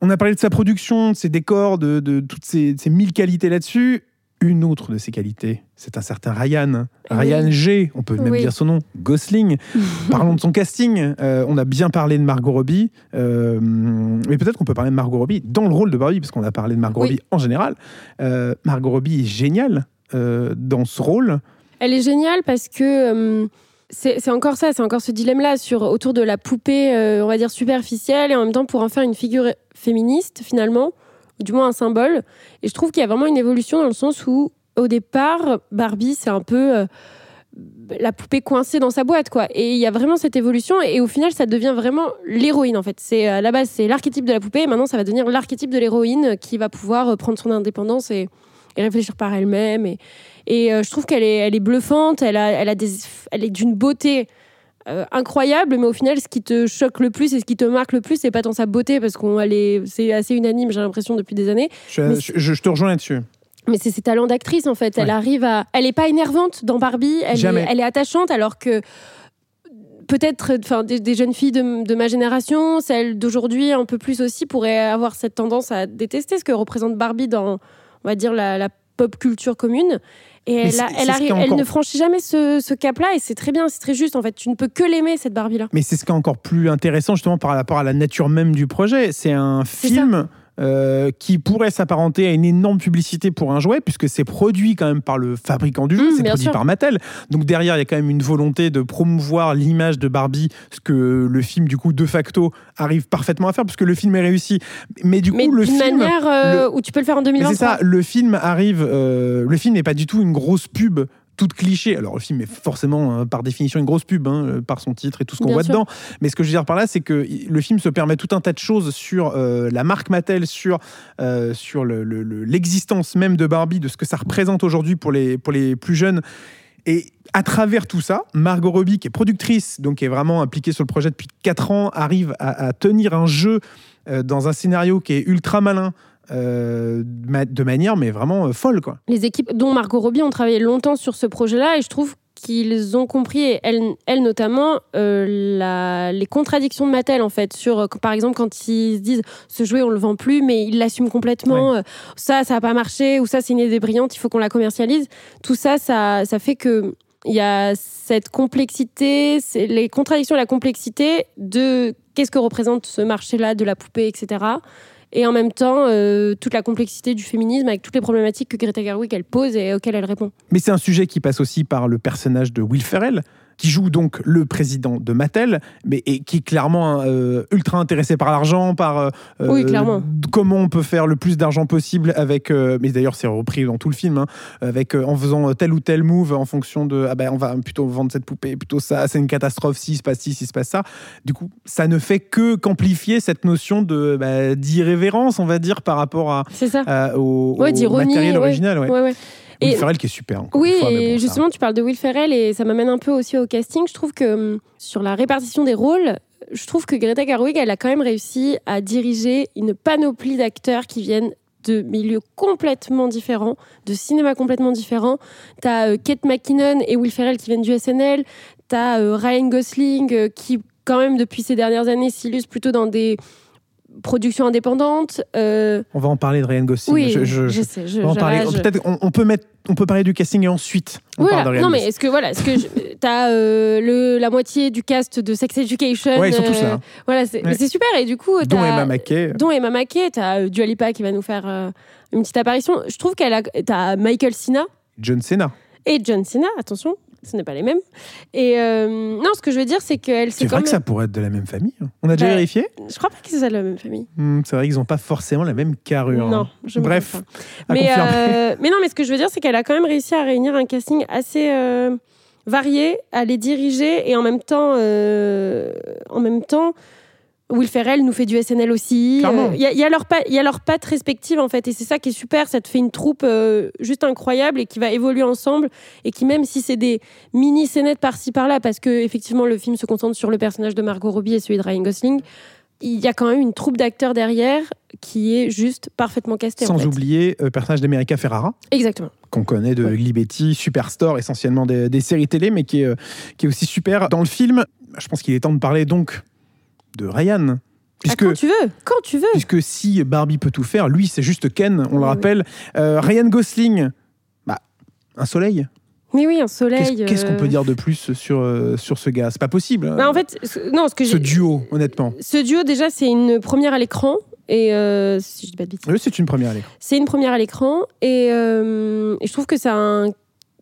On a parlé de sa production, de ses décors, de, de toutes ces, ces mille qualités là-dessus. Une autre de ses qualités, c'est un certain Ryan. Oui. Ryan G, on peut même Oui. dire son nom, Gosling. Parlons de son casting. Euh, on a bien parlé de Margot Robbie, euh, mais peut-être qu'on peut parler de Margot Robbie dans le rôle de Barbie, parce qu'on a parlé de Margot Oui. Robbie en général. Euh, Margot Robbie est géniale dans ce rôle. Elle est géniale parce que c'est encore ça, c'est encore ce dilemme-là autour de la poupée, euh, on va dire superficielle, et en même temps pour en faire une figure féministe finalement, ou du moins un symbole. Et je trouve qu'il y a vraiment une évolution dans le sens où au départ, Barbie c'est un peu euh, la poupée coincée dans sa boîte quoi. Et il y a vraiment cette évolution et au final ça devient vraiment l'héroïne en fait. C'est à la base c'est l'archétype de la poupée, et maintenant ça va devenir l'archétype de l'héroïne qui va pouvoir euh, prendre son indépendance et, et réfléchir par elle-même et et euh, je trouve qu'elle est, elle est bluffante, elle, a, elle, a des, elle est d'une beauté euh, incroyable, mais au final, ce qui te choque le plus et ce qui te marque le plus, c'est pas tant sa beauté, parce qu'on est, c'est assez unanime, j'ai l'impression, depuis des années, Je, Mais je- je te rejoins là-dessus. mais c'est ses talents d'actrice, en fait. Elle arrive à. Elle est pas énervante dans Barbie, elle, est, elle est attachante, alors que. Peut-être, enfin, des, des jeunes filles de, de ma génération, celles d'aujourd'hui un peu plus aussi, pourraient avoir cette tendance à détester ce que représente Barbie dans, on va dire, la, la pop culture commune. Et elle, a- arrive, elle encore- ne franchit jamais ce, ce cap-là, et c'est très bien, c'est très juste. En fait, tu ne peux que l'aimer, cette Barbie-là. Mais c'est ce qui est encore plus intéressant justement par rapport à la nature même du projet. C'est un film euh, qui pourrait s'apparenter à une énorme publicité pour un jouet, puisque c'est produit quand même par le fabricant du jeu, Mmh, c'est produit sûr. par Mattel. Donc derrière, il y a quand même une volonté de promouvoir l'image de Barbie, ce que le film, du coup, de facto, arrive parfaitement à faire, puisque le film est réussi. Mais du coup, Mais le d'une film... manière euh, où tu peux le faire en Mais 2023. c'est ça, le film arrive. euh, le film n'est pas du tout une grosse pub toute cliché. Alors le film est forcément euh, par définition une grosse pub hein, euh, par son titre et tout ce qu'on voit sûr. dedans. Mais ce que je veux dire par là, c'est que le film se permet tout un tas de choses sur euh, la marque Mattel, sur euh, sur le- le- le- l'existence même de Barbie, de ce que ça représente aujourd'hui pour les pour les plus jeunes. Et à travers tout ça, Margot Robbie, qui est productrice, donc qui est vraiment impliquée sur le projet depuis 4 ans, arrive à, à tenir un jeu dans un scénario qui est ultra malin, euh, de ma- de manière mais vraiment euh, folle quoi. Les équipes, dont Margot Robbie, ont travaillé longtemps sur ce projet-là et je trouve qu'ils ont compris, et elle, elle notamment, euh, la- les contradictions de Mattel en fait. Sur, euh, par exemple, quand ils se disent ce jouet on le vend plus, mais ils l'assument complètement, euh, ça, ça n'a pas marché, ou ça, c'est une idée brillante, il faut qu'on la commercialise. Tout ça, ça, ça fait que. Il y a cette complexité, les contradictions et la complexité de qu'est-ce que représente ce marché-là de la poupée, etc. Et en même temps, euh, toute la complexité du féminisme avec toutes les problématiques que Greta Gerwig pose et auxquelles elle répond. Mais c'est un sujet qui passe aussi par le personnage de Will Ferrell, qui joue donc le président de Mattel, mais et qui est clairement euh, ultra intéressé par l'argent, par euh, Oui, clairement. comment on peut faire le plus d'argent possible avec. euh, mais d'ailleurs, c'est repris dans tout le film, hein, avec euh, en faisant tel ou tel move en fonction de ah ben on va plutôt vendre cette poupée, plutôt ça, c'est une catastrophe si il se passe ci, si il se passe ça. Du coup, ça ne fait que qu'amplifier cette notion de bah, d'irrévérence, on va dire, par rapport à, C'est ça. à- au, Ouais, au matériel original. Ouais, ouais. Will Ferrell qui est super. Oui, fois, et bon, ça- justement, tu parles de Will Ferrell et ça m'amène un peu aussi au casting. Je trouve que hum, sur la répartition des rôles, je trouve que Greta Gerwig, elle a quand même réussi à diriger une panoplie d'acteurs qui viennent de milieux complètement différents, de cinéma complètement différents. T'as euh, Kate McKinnon et Will Ferrell qui viennent du SNL. T'as euh, Ryan Gosling euh, qui, quand même, depuis ces dernières années, s'illustre plutôt dans des productions indépendantes. Euh, On va en parler de Ryan Gosling. oui, Je- je, je- sais. Je, on. Peut-être on, on peut mettre, on peut parler du casting et ensuite on Voilà. parle de Ryan Non, mais est-ce que voilà, est-ce que je- t'as euh, le la moitié du cast de Sex Education Ouais, ils sont tous euh, là. Voilà, c'est Ouais. c'est super. Et du coup, Dont Emma Mackey. dont Emma Mackey, t'as euh, Dua Lipa qui va nous faire euh, une petite apparition. Je trouve qu'elle a, t'as Michael Cena John Cena. et John Cena. Attention, ce n'est pas les mêmes. Et euh, non, ce que je veux dire, c'est qu'elle C'est c'est vrai quand que ça même. pourrait être de la même famille. hein. On a déjà Bah, vérifié? Je crois pas que c'est ça de la même famille. Hmm, C'est vrai qu'ils n'ont pas forcément la même carrure. hein. Non, je Bref, à mais, euh, mais non, mais ce que je veux dire, c'est qu'elle a quand même réussi à réunir un casting assez euh, varié, à les diriger et en même temps, en même temps, Will Ferrell nous fait du SNL aussi. Clairement. Euh, Il y, a- il y a leurs il leurs pattes respectives en fait, et c'est ça qui est super. Ça te fait une troupe euh, juste incroyable et qui va évoluer ensemble et qui même si c'est des mini scénettes par-ci par-là, parce que effectivement le film se concentre sur le personnage de Margot Robbie et celui de Ryan Gosling. Il y a quand même une troupe d'acteurs derrière qui est juste parfaitement castée. en Sans fait. oublier le personnage d'America Ferrara, Exactement. qu'on connaît de Ouais. Superstore, essentiellement des, des séries télé, mais qui est, euh, qui est aussi super. Dans le film, je pense qu'il est temps de parler donc de Ryan. Ah, Puisque, quand tu veux, quand tu veux. puisque si Barbie peut tout faire, lui, c'est juste Ken, on le Oui, rappelle. Euh, Ryan Gosling, bah, un soleil. Mais oui, un soleil. Qu'est-ce qu'on euh, peut dire de plus sur, euh, sur ce gars? C'est pas possible. bah, en fait, non, ce que ce duo, honnêtement. Ce duo, déjà, c'est une première à l'écran. Et euh, si je dis pas de bêtises. Oui, c'est une première à l'écran. C'est une première à l'écran. Et, euh, et je trouve que c'est un-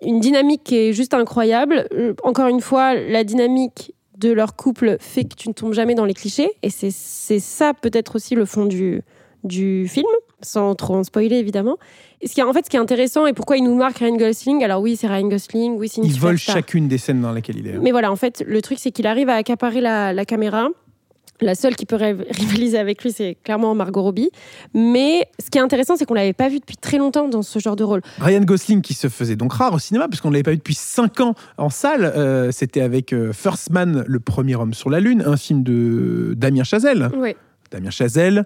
une dynamique qui est juste incroyable. Euh, Encore une fois, la dynamique de leur couple fait que tu ne tombes jamais dans les clichés. Et c'est ça, peut-être aussi, le fond du, du film, sans trop en spoiler, évidemment. Et ce qui en fait, ce qui est intéressant et pourquoi il nous marque Ryan Gosling, alors oui, c'est Ryan Gosling, oui, c'est une Il vole superstar. chacune des scènes dans lesquelles il est. hein. Mais voilà, en fait, le truc, c'est qu'il arrive à accaparer la, la caméra. La seule qui peut rivaliser avec lui, c'est clairement Margot Robbie. Mais ce qui est intéressant, c'est qu'on l'avait pas vu depuis très longtemps dans ce genre de rôle. Ryan Gosling qui se faisait donc rare au cinéma puisqu'on ne l'avait pas vu depuis 5 ans en salle. Euh, C'était avec euh, First Man, le premier homme sur la lune, un film de Damien Chazelle. Oui. Damien Chazelle,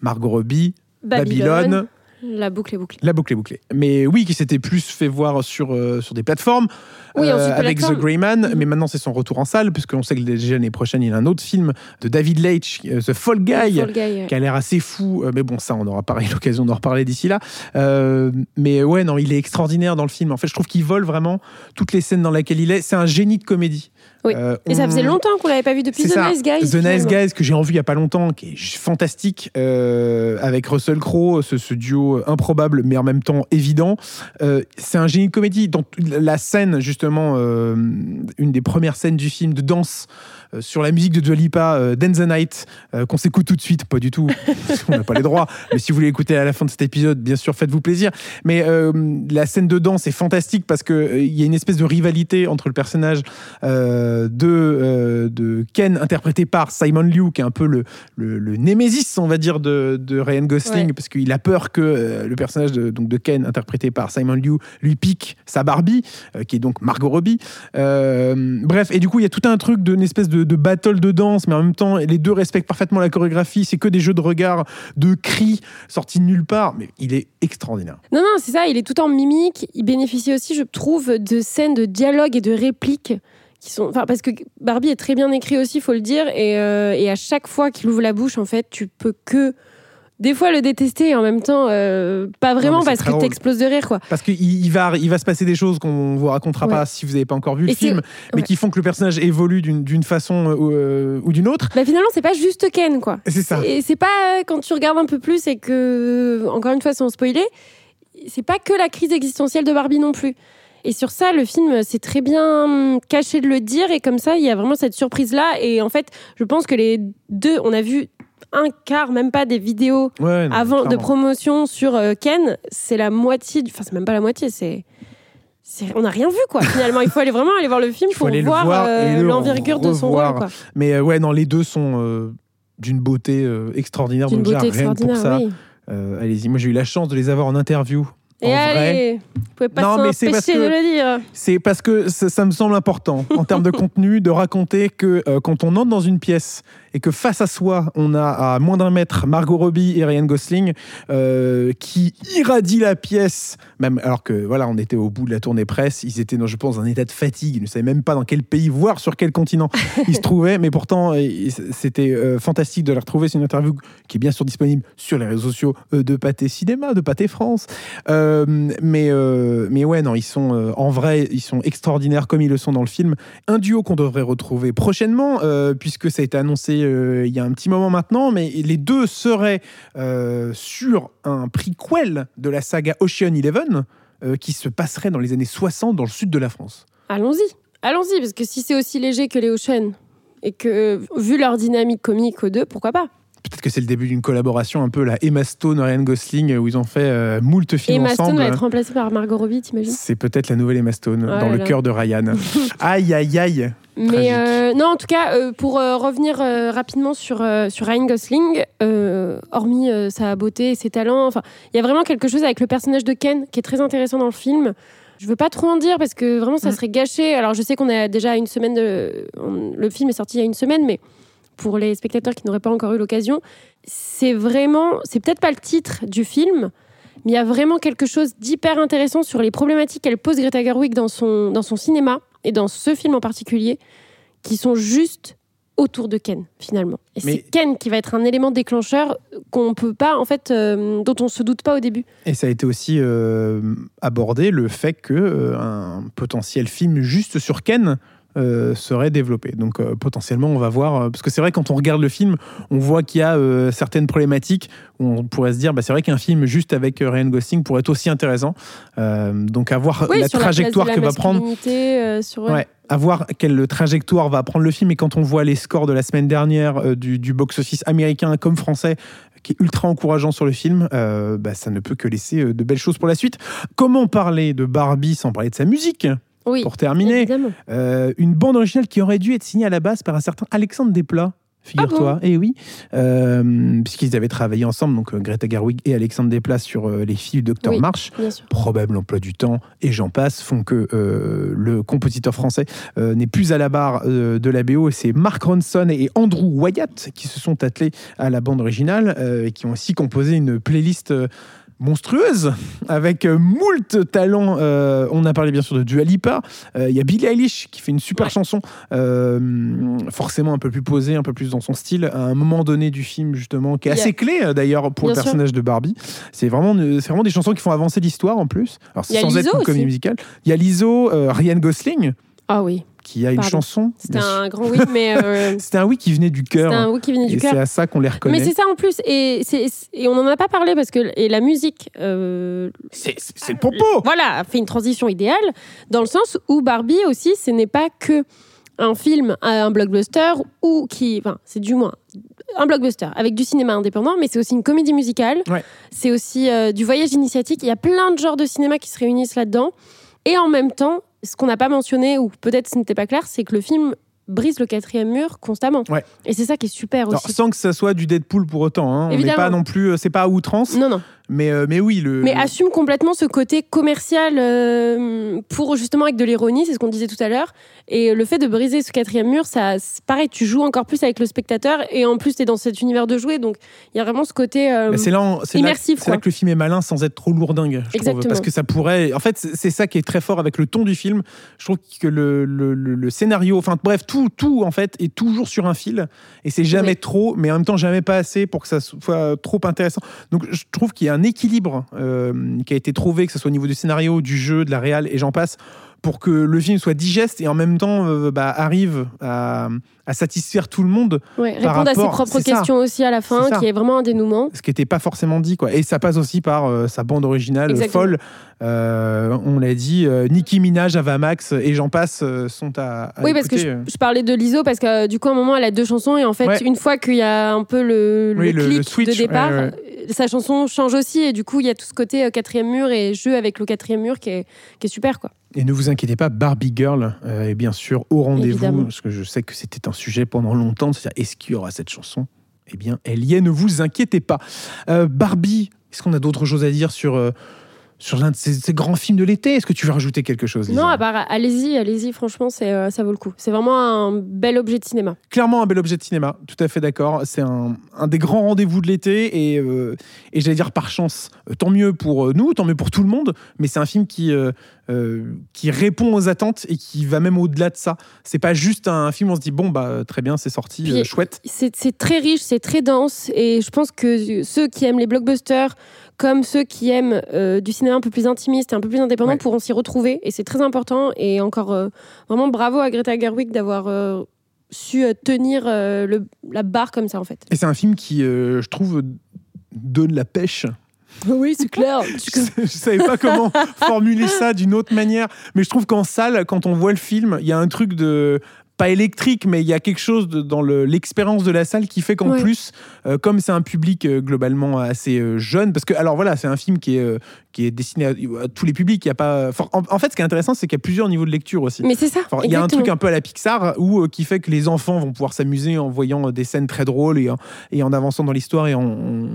Margot Robbie, Babylone. La boucle est bouclée. La boucle est bouclée. Mais oui, qui s'était plus fait voir sur, euh, sur des plateformes Oui, euh, avec The. Grey Man. Mhm. Mais maintenant, c'est son retour en salle, puisqu'on sait que déjà l'année prochaine, il y a un autre film de David Leitch, euh, The Fall Guy, Fall Guy, ouais. qui a l'air assez fou. Mais bon, ça, on aura pareil l'occasion d'en reparler d'ici là. Euh, mais ouais, non, il est extraordinaire dans le film. En fait, je trouve qu'il vole vraiment toutes les scènes dans lesquelles il est. C'est un génie de comédie. Oui. Euh, Et ça faisait longtemps qu'on l'avait pas vu depuis The ça. Nice Guys. The Nice. Guys que j'ai revu il y a pas longtemps, qui est fantastique, euh, avec Russell Crowe, ce, ce duo improbable mais en même temps évident. Euh, c'est un génie de comédie. Dans la scène justement, euh, une des premières scènes du film de danse euh, sur la musique de Dua Lipa, euh, Dance the Night, euh, qu'on s'écoute tout de suite, pas du tout, parce qu'on n'a pas les droits. Mais si vous voulez écouter à la fin de cet épisode, bien sûr, faites-vous plaisir. Mais euh, la scène de danse est fantastique parce que euh, il y a une espèce de rivalité entre le personnage euh, de, euh, de Ken interprété par Simon Liu qui est un peu le, le, le némésis on va dire de, de Ryan Gosling Ouais. parce qu'il a peur que euh, le personnage de, donc de Ken, interprété par Simon Liu, lui pique sa Barbie, euh, qui est donc Margot Robbie. Euh, bref, et du coup, il y a tout un truc d'une espèce de, de battle de danse, mais en même temps, les deux respectent parfaitement la chorégraphie. C'est que des jeux de regard, de cris sortis de nulle part, mais il est extraordinaire. Non, non, c'est ça, il est tout en mimique. Il bénéficie aussi, je trouve, de scènes de dialogue et de répliques. Qui sont... parce que Barbie est très bien écrit aussi, faut le dire. Et, euh, et à chaque fois qu'il ouvre la bouche, en fait, tu peux que. Des fois le détester et en même temps, euh, pas vraiment parce que t'exploses de rire, quoi. Parce qu'il il va, il va se passer des choses qu'on vous racontera Ouais. pas si vous n'avez pas encore vu le Et film, mais ouais. qui font que le personnage évolue d'une façon euh, ou, euh, ou d'une autre. Bah, finalement, c'est pas juste Ken, quoi. C'est ça. Et c'est pas quand tu regardes un peu plus et que, encore une fois, sans spoiler, c'est pas que la crise existentielle de Barbie non plus. Et sur ça, le film, c'est très bien hum, caché de le dire. Et comme ça, il y a vraiment cette surprise-là. Et en fait, je pense que les deux, on a vu un quart, même pas des vidéos Ouais, non, avant de promotion sur euh, Ken. C'est la moitié, du- enfin, c'est même pas la moitié, c'est. On n'a rien vu quoi. Finalement, il faut aller vraiment aller voir le film Il faut pour le voir, euh, et le l'envergure de son rôle. Quoi. Mais euh, ouais, non, les deux sont euh, d'une beauté euh, extraordinaire. D'une beauté que pour extraordinaire, ça, euh, allez-y. Moi, j'ai eu la chance de les avoir en interview. Et en vrai. allez, vous pouvez pas Non, mais c'est parce s'empêcher que- de le dire. C'est parce que ça, ça me semble important en termes de contenu de raconter que euh, quand on entre dans une pièce et que face à soi on a à moins d'un mètre Margot Robbie et Ryan Gosling euh, qui irradient la pièce, même alors que voilà on était au bout de la tournée presse, ils étaient dans je pense un état de fatigue, ils ne savaient même pas dans quel pays, voire sur quel continent ils se trouvaient, mais pourtant euh, c'était euh, fantastique de les retrouver. C'est une interview qui est bien sûr disponible sur les réseaux sociaux de Pâté Cinéma, de Pâté France. Euh, mais, mais ouais, non, ils sont en vrai, ils sont extraordinaires comme ils le sont dans le film. Un duo qu'on devrait retrouver prochainement, puisque ça a été annoncé euh, il y a un petit moment maintenant, mais les deux seraient euh, sur un prequel de la saga Ocean Eleven euh, qui se passerait dans les années 60 dans le sud de la France. Allons-y, allons-y, parce que si c'est aussi léger que les Ocean et que euh, vu leur dynamique comique aux deux, pourquoi pas? Peut-être que c'est le début d'une collaboration un peu la Emma Stone, Ryan Gosling, où ils ont fait euh, moult films Emma Stone ensemble. va être remplacée par Margot Robbie, t'imagines? C'est peut-être la nouvelle Emma Stone dans là le là. cœur de Ryan. aïe, aïe, aïe. Mais euh, non, en tout cas, euh, pour euh, revenir rapidement sur, sur Ryan Gosling, hormis sa beauté et ses talents, enfin, il y a vraiment quelque chose avec le personnage de Ken qui est très intéressant dans le film. Je veux pas trop en dire parce que vraiment ça Mm. serait gâché. Alors je sais qu'on a déjà une semaine de, le film est sorti il y a une semaine, mais pour les spectateurs qui n'auraient pas encore eu l'occasion, c'est vraiment, c'est peut-être pas le titre du film, mais il y a vraiment quelque chose d'hyper intéressant sur les problématiques qu'elle pose Greta Gerwig dans son, dans son cinéma et dans ce film en particulier, qui sont juste autour de Ken finalement. Et Mais- c'est Ken qui va être un élément déclencheur qu'on peut pas, en fait, euh, dont on se doute pas au début. Et ça a été aussi euh, abordé le fait que euh, un potentiel film juste sur Ken euh, serait développé. Donc euh, potentiellement, on va voir. euh, parce que c'est vrai, quand on regarde le film, on voit qu'il y a euh, certaines problématiques où on pourrait se dire, bah, c'est vrai qu'un film juste avec Ryan Gosling pourrait être aussi intéressant. Donc à voir Oui, la trajectoire que va prendre. sur, ouais. À voir quelle trajectoire va prendre le film. Et quand on voit les scores de la semaine dernière euh, du, du box-office américain comme français, qui est ultra encourageant sur le film, euh, bah, ça ne peut que laisser de belles choses pour la suite. Comment parler de Barbie sans parler de sa musique? Oui, Pour terminer, euh, une bande originale qui aurait dû être signée à la base par un certain Alexandre Desplat. Figure-toi, et oui, euh, puisqu'ils avaient travaillé ensemble, donc euh, Greta Gerwig et Alexandre Desplat sur euh, les filles Docteur Oui. March probable emploi du temps et j'en passe font que le compositeur français n'est plus à la barre de la BO et c'est Mark Ronson et Andrew Wyatt qui se sont attelés à la bande originale et qui ont aussi composé une playlist monstrueuse avec euh, moult talents. Euh, on a parlé bien sûr de Dua Lipa. Euh, Il y a Billie Eilish qui fait une super Ouais. chanson, euh, forcément un peu plus posée, un peu plus dans son style, à un moment donné du film justement, qui est assez clé d'ailleurs pour le sûr. personnage de Barbie. C'est vraiment, c'est vraiment des chansons qui font avancer l'histoire en plus. Alors sans être une comédie musicale. Il y a Lizzo, Ryan Gosling Ah oui, qui a une Pardon. chanson. c'était un grand oui, mais euh, C'était un oui qui venait du c'était cœur. un oui qui venait du Et cœur. c'est à ça qu'on les reconnaît. Mais c'est ça en plus, et, on n'en a pas parlé parce que et la musique, euh, C'est c'est le propos. voilà, a fait une transition idéale dans le sens où Barbie aussi, ce n'est pas que un film, un blockbuster ou qui, enfin, c'est du moins un blockbuster avec du cinéma indépendant, mais c'est aussi une comédie musicale. Ouais. C'est aussi euh, du voyage initiatique. Il y a plein de genres de cinéma qui se réunissent là-dedans. Et en même temps, ce qu'on n'a pas mentionné ou peut-être ce n'était pas clair, c'est que le film brise le quatrième mur constamment. Ouais. Et c'est ça qui est super Alors, aussi. sans que ça soit du Deadpool pour autant. hein. On n'est Évidemment. pas non plus. euh, C'est pas à outrance. Non, non. Mais, euh, mais oui, le. Mais assume complètement ce côté commercial euh, pour justement avec de l'ironie, c'est ce qu'on disait tout à l'heure. Et le fait de briser ce quatrième mur, ça, c'est pareil, tu joues encore plus avec le spectateur et en plus tu es dans cet univers de jouets, donc il y a vraiment ce côté. euh, Bah, là, immersif, c'est là que le film est malin sans être trop lourdingue. Je trouve, Exactement. parce que ça pourrait. En fait, c'est c'est ça qui est très fort avec le ton du film. Je trouve que le, le- le- le scénario, enfin bref, tout, tout en fait est toujours sur un fil et c'est jamais Oui. trop, mais en même temps jamais pas assez pour que ça soit trop intéressant. Donc je trouve qu'il y a un équilibre euh, qui a été trouvé, que ce soit au niveau du scénario, du jeu, de la réal et j'en passe, pour que le film soit digeste et en même temps euh, bah, arrive à, à satisfaire tout le monde. ouais, répondre à ses propres ça. questions aussi à la fin, qui est vraiment un dénouement. ce qui n'était pas forcément dit quoi et ça passe aussi par euh, sa bande originale Exactement. folle Euh, on l'a dit Nicki Minaj Avamax et j'en passe sont à, à Oui, parce que je, je parlais de l'ISO parce que du coup, à un moment, elle a deux chansons et en fait, Ouais. une fois qu'il y a un peu le, le Oui, le- le clic switch, de départ, sa chanson change aussi et du coup, il y a tout ce côté euh, quatrième mur et jeu avec le quatrième mur qui est, qui est super quoi. et ne vous inquiétez pas Barbie Girl euh, est bien sûr au rendez-vous parce que je sais que c'était un sujet pendant longtemps c'est-à-dire est-ce qu'il y aura cette chanson? Eh bien elle y est ne vous inquiétez pas. Euh, Barbie est-ce qu'on a d'autres choses à dire sur euh, sur l'un de ces, ces grands films de l'été est-ce que tu veux rajouter quelque chose Lisa Non, à part, allez-y, allez-y, franchement, c'est, euh, ça vaut le coup. C'est vraiment un bel objet de cinéma. clairement un bel objet de cinéma, tout à fait d'accord. C'est un, un des grands rendez-vous de l'été et, euh, et j'allais dire par chance, euh, tant mieux pour nous, tant mieux pour tout le monde, mais c'est un film qui, euh, euh, qui répond aux attentes et qui va même au-delà de ça. C'est pas juste un film où on se dit bon, bah très bien, c'est sorti, Puis- euh, chouette. C'est, très riche, c'est très dense et je pense que ceux qui aiment les blockbusters, comme ceux qui aiment euh, du cinéma un peu plus intimiste et un peu plus indépendant, Ouais. pourront s'y retrouver et c'est très important. Et encore vraiment bravo à Greta Gerwig d'avoir su tenir le, la barre comme ça en fait. Et c'est un film qui, je trouve, donne la pêche. Oui, c'est clair. je ne savais pas comment formuler ça d'une autre manière, mais je trouve qu'en salle, quand on voit le film, il y a un truc de pas électrique, mais il y a quelque chose de- dans le- l'expérience de la salle qui fait qu'en Ouais. plus, euh, comme c'est un public euh, globalement assez euh, jeune, parce que alors voilà, c'est un film qui est qui est destiné à, à tous les publics. Il y a pas, en, en fait, ce qui est intéressant, c'est qu'il y a plusieurs niveaux de lecture aussi. Mais c'est ça. Il y a un truc un peu à la Pixar où, qui fait que les enfants vont pouvoir s'amuser en voyant des scènes très drôles et en, et en avançant dans l'histoire et en, en-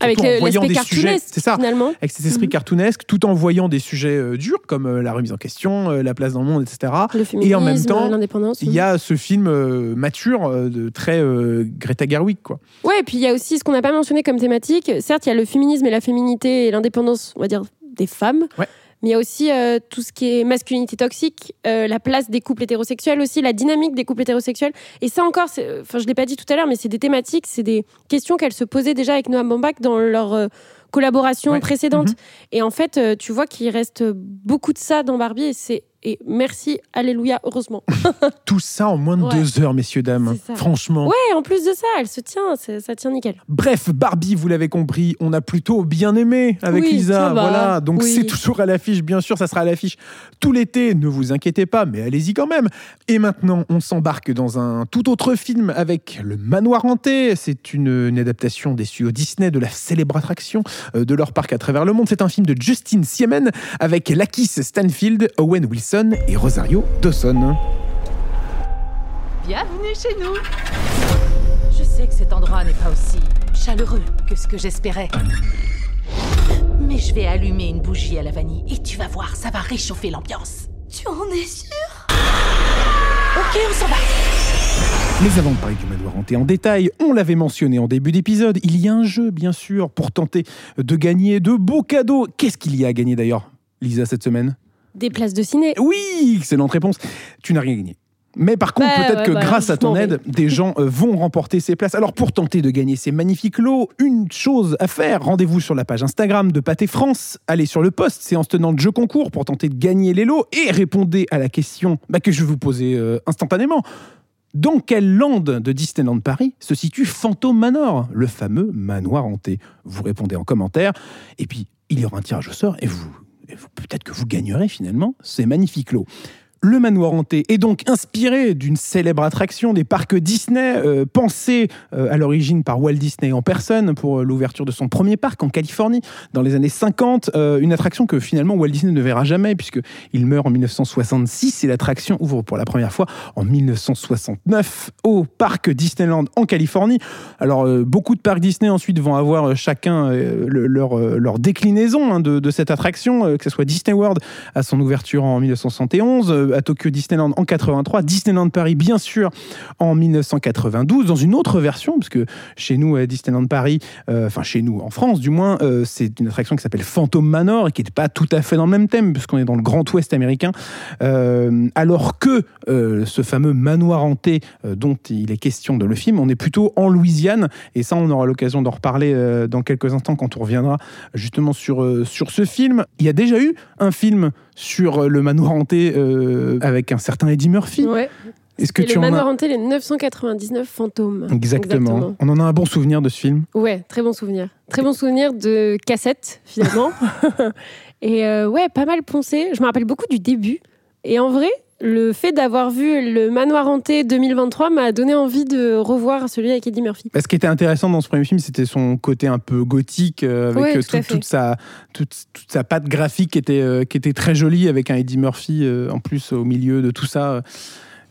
Avec en voyant des sujets. C'est ça finalement. avec cet esprit Mhm. cartoonesque, tout en voyant des sujets durs comme la remise en question, la place dans le monde, etc. Le féminisme, Et en même temps, l'indépendance. Il y a ce film euh, mature, euh, de très euh, Greta Gerwig, quoi. Ouais, et puis il y a aussi ce qu'on n'a pas mentionné comme thématique. Certes, il y a le féminisme et la féminité et l'indépendance, on va dire, des femmes. Ouais. Mais il y a aussi euh, tout ce qui est masculinité toxique, euh, la place des couples hétérosexuels aussi, la dynamique des couples hétérosexuels. Et ça encore, enfin je l'ai pas dit tout à l'heure, mais c'est des thématiques, c'est des questions qu'elles se posaient déjà avec Noam Baumbach dans leur euh, collaboration Ouais. précédente. Mhm. Et en fait, tu vois qu'il reste beaucoup de ça dans Barbie et c'est et merci, alléluia, heureusement. Tout ça en moins de Ouais. deux heures, messieurs, dames. Franchement. Ouais, en plus de ça, elle se tient, ça tient nickel. Bref, Barbie, vous l'avez compris, on a plutôt bien aimé avec Oui, Lisa. Voilà, donc Oui. c'est toujours à l'affiche, bien sûr, ça sera à l'affiche tout l'été, ne vous inquiétez pas, mais allez-y quand même. Et maintenant, on s'embarque dans un tout autre film avec Le Manoir Hanté. C'est une, une adaptation des studios Disney de la célèbre attraction euh, de leur parc à travers le monde. C'est un film de Justin Siemen avec Lakis Stanfield, Owen Wilson et Rosario Dawson. Bienvenue chez nous Je sais que cet endroit n'est pas aussi chaleureux que ce que j'espérais. Mais je vais allumer une bougie à la vanille et tu vas voir, ça va réchauffer l'ambiance. Tu en es sûr? Ok, on s'en va Mais avant de parler du manoir hanté en détail, on l'avait mentionné en début d'épisode, il y a un jeu, bien sûr, pour tenter de gagner de beaux cadeaux. Qu'est-ce qu'il y a à gagner d'ailleurs, Lisa, cette semaine? Des places de ciné. Oui, excellente réponse. Tu n'as rien gagné. Mais par contre, Bah, peut-être ouais, que bah, grâce à ton aide, des gens euh, vont remporter ces places. Alors pour tenter de gagner ces magnifiques lots, une chose à faire, rendez-vous sur la page Instagram de Pâté France, allez sur le post séance tenante jeu concours pour tenter de gagner les lots et répondez à la question bah, que je vais vous poser euh, instantanément. Dans quelle lande de Disneyland Paris se situe Phantom Manor, le fameux manoir hanté Vous répondez en commentaire, et puis il y aura un tirage au sort, et vous- peut-être que vous gagnerez finalement ces magnifiques lots. Le manoir hanté est donc inspiré d'une célèbre attraction des parcs Disney, euh, pensée euh, à l'origine par Walt Disney en personne pour euh, l'ouverture de son premier parc en Californie dans les années 50. Euh, une attraction que finalement Walt Disney ne verra jamais puisqu'il meurt en 1966 et l'attraction ouvre pour la première fois en 1969 au parc Disneyland en Californie. Alors, beaucoup de parcs Disney ensuite vont avoir chacun le- leur, déclinaison hein, de, de cette attraction, que ce soit Disney World à son ouverture en 1971, euh, à Tokyo Disneyland en 83, Disneyland Paris bien sûr en 1992, dans une autre version, parce que chez nous à Disneyland Paris, euh, enfin chez nous en France du moins, euh, c'est une attraction qui s'appelle Phantom Manor et qui n'est pas tout à fait dans le même thème, puisqu'on est dans le Grand Ouest américain, Euh, alors que euh, ce fameux manoir hanté euh, dont il est question dans le film, on est plutôt en Louisiane, et ça on aura l'occasion d'en reparler euh, dans quelques instants quand on reviendra justement sur, euh, sur ce film. Il y a déjà eu un film sur le manoir hanté euh, avec un certain Eddie Murphy. Ouais. Est-ce que Et tu le en manoir as hanté, les 999 fantômes. Exactement. On en a un bon souvenir de ce film. Ouais, très bon souvenir. Très bon souvenir de cassette, finalement. et euh, ouais, pas mal poncé. Je me rappelle beaucoup du début. Et en vrai, le fait d'avoir vu le Manoir Hanté 2023 m'a donné envie de revoir celui avec Eddie Murphy. Bah, Ce qui était intéressant dans ce premier film, c'était son côté un peu gothique, euh, avec Ouais, euh, tout toute, sa, toute, toute sa patte graphique qui était, euh, qui était très jolie, avec un Eddie Murphy euh, en plus au milieu de tout ça.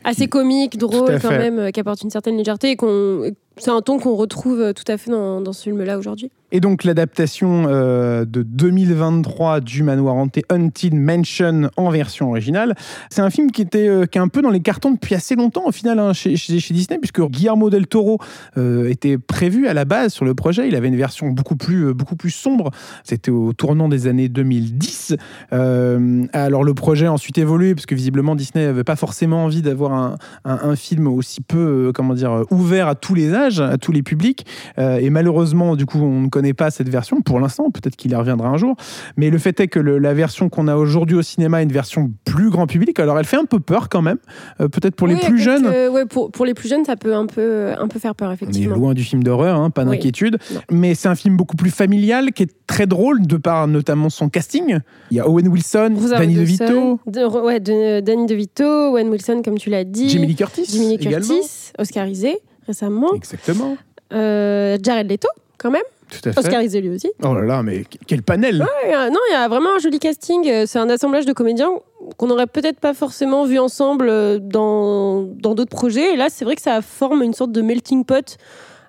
Assez comique, drôle quand même, qui apporte une certaine légèreté et qu'on. C'est un ton qu'on retrouve tout à fait dans, dans ce film-là aujourd'hui. Et donc l'adaptation euh, de 2023 du Manoir Hanté Until Mansion en version originale. C'est un film qui était euh, qui est un peu dans les cartons depuis assez longtemps au final hein, chez, Disney puisque Guillermo del Toro euh, était prévu à la base sur le projet. Il avait une version beaucoup plus beaucoup plus sombre. C'était au tournant des années 2010. Euh, alors le projet a ensuite évolué parce que visiblement Disney n'avait pas forcément envie d'avoir un, un- film aussi peu comment dire ouvert à tous les âges, à tous les publics. Et malheureusement, du coup, on ne connaît pas cette version pour l'instant. Peut-être qu'il y reviendra un jour. Mais le fait est que le- la version qu'on a aujourd'hui au cinéma est une version plus grand public. Alors, elle fait un peu peur quand même. Euh, Peut-être pour les plus jeunes. euh, ouais, pour, pour les plus jeunes, ça peut un peu, un peu faire peur, On est effectivement. loin du film d'horreur, hein, pas d'inquiétude. Mais c'est un film beaucoup plus familial, qui est très drôle, de par notamment son casting. Il y a Owen Wilson, Rosa Danny DeVito, de, ouais, de, Danny DeVito, Owen Wilson, comme tu l'as dit. Jamie Lee Curtis Jimmy Lee. Curtis, oscarisé récemment. Exactement. Euh, Jared Leto, quand même, Tout à fait. oscarisé lui aussi. Oh là là, mais quel panel Ouais, euh, non, il y a vraiment un joli casting. Euh, C'est un assemblage de comédiens qu'on n'aurait peut-être pas forcément vu ensemble euh, dans dans d'autres projets. Et là, c'est vrai que ça forme une sorte de melting pot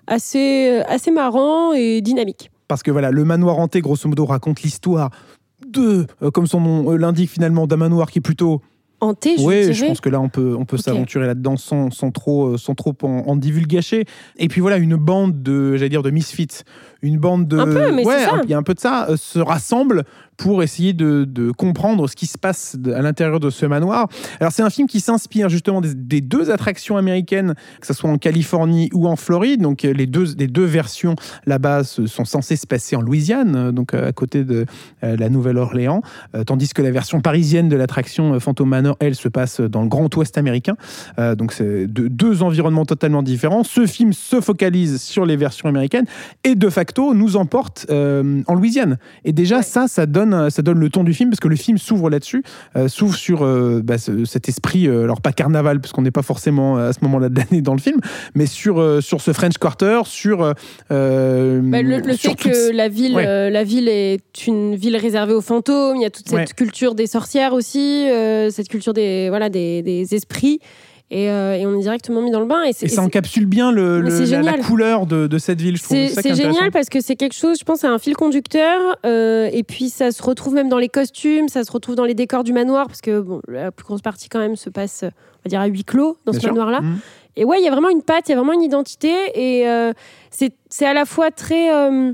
assez, assez marrant et dynamique. Parce que voilà, le manoir hanté, grosso modo, raconte l'histoire de, euh, comme son nom euh, l'indique finalement, d'un manoir qui est plutôt. Hanté, je Oui, je pense que là, on peut, on peut s'aventurer là-dedans sans, sans trop, sans trop en, en divulgacher. Et puis voilà, une bande de, j'allais dire, de misfits. Une bande de. Un peu, mais ouais, il y a un peu de ça, euh, se rassemblent pour essayer de, de comprendre ce qui se passe à l'intérieur de ce manoir. Alors, c'est un film qui s'inspire justement des, des deux attractions américaines, que ce soit en Californie ou en Floride. Donc, euh, les deux, les deux versions là-bas sont censées se passer en Louisiane, euh, donc à côté de la Nouvelle-Orléans, tandis que la version parisienne de l'attraction Phantom Manor, elle, se passe dans le Grand Ouest américain. Donc, c'est de- deux environnements totalement différents. Ce film se focalise sur les versions américaines et de facto nous emporte euh, en Louisiane. Et déjà, Ouais. ça, ça donne, ça donne le ton du film parce que le film s'ouvre là-dessus, euh, s'ouvre sur euh, bah, ce- cet esprit, euh, alors pas carnaval, parce qu'on n'est pas forcément euh, à ce moment-là de l'année dans le film, mais sur, euh, sur ce French Quarter, sur. euh, euh, Bah, le le sur fait que la ville, Ouais. euh, la ville est une ville réservée aux fantômes, il y a toute cette Ouais. culture des sorcières aussi, euh, cette culture des, voilà, des, des esprits, et, euh, et on est directement mis dans le bain. Et, Et et ça encapsule bien le, la, couleur de, de cette ville, je trouve. C'est génial parce que c'est quelque chose, je pense, c'est un fil conducteur. euh, et puis ça se retrouve même dans les costumes, ça se retrouve dans les décors du manoir, parce que bon, la plus grosse partie quand même se passe, on va dire, à huis clos dans Bien ce manoir-là. Mhm. Et ouais, il y a vraiment une patte, il y a vraiment une identité. Et euh, c'est à la fois très, euh,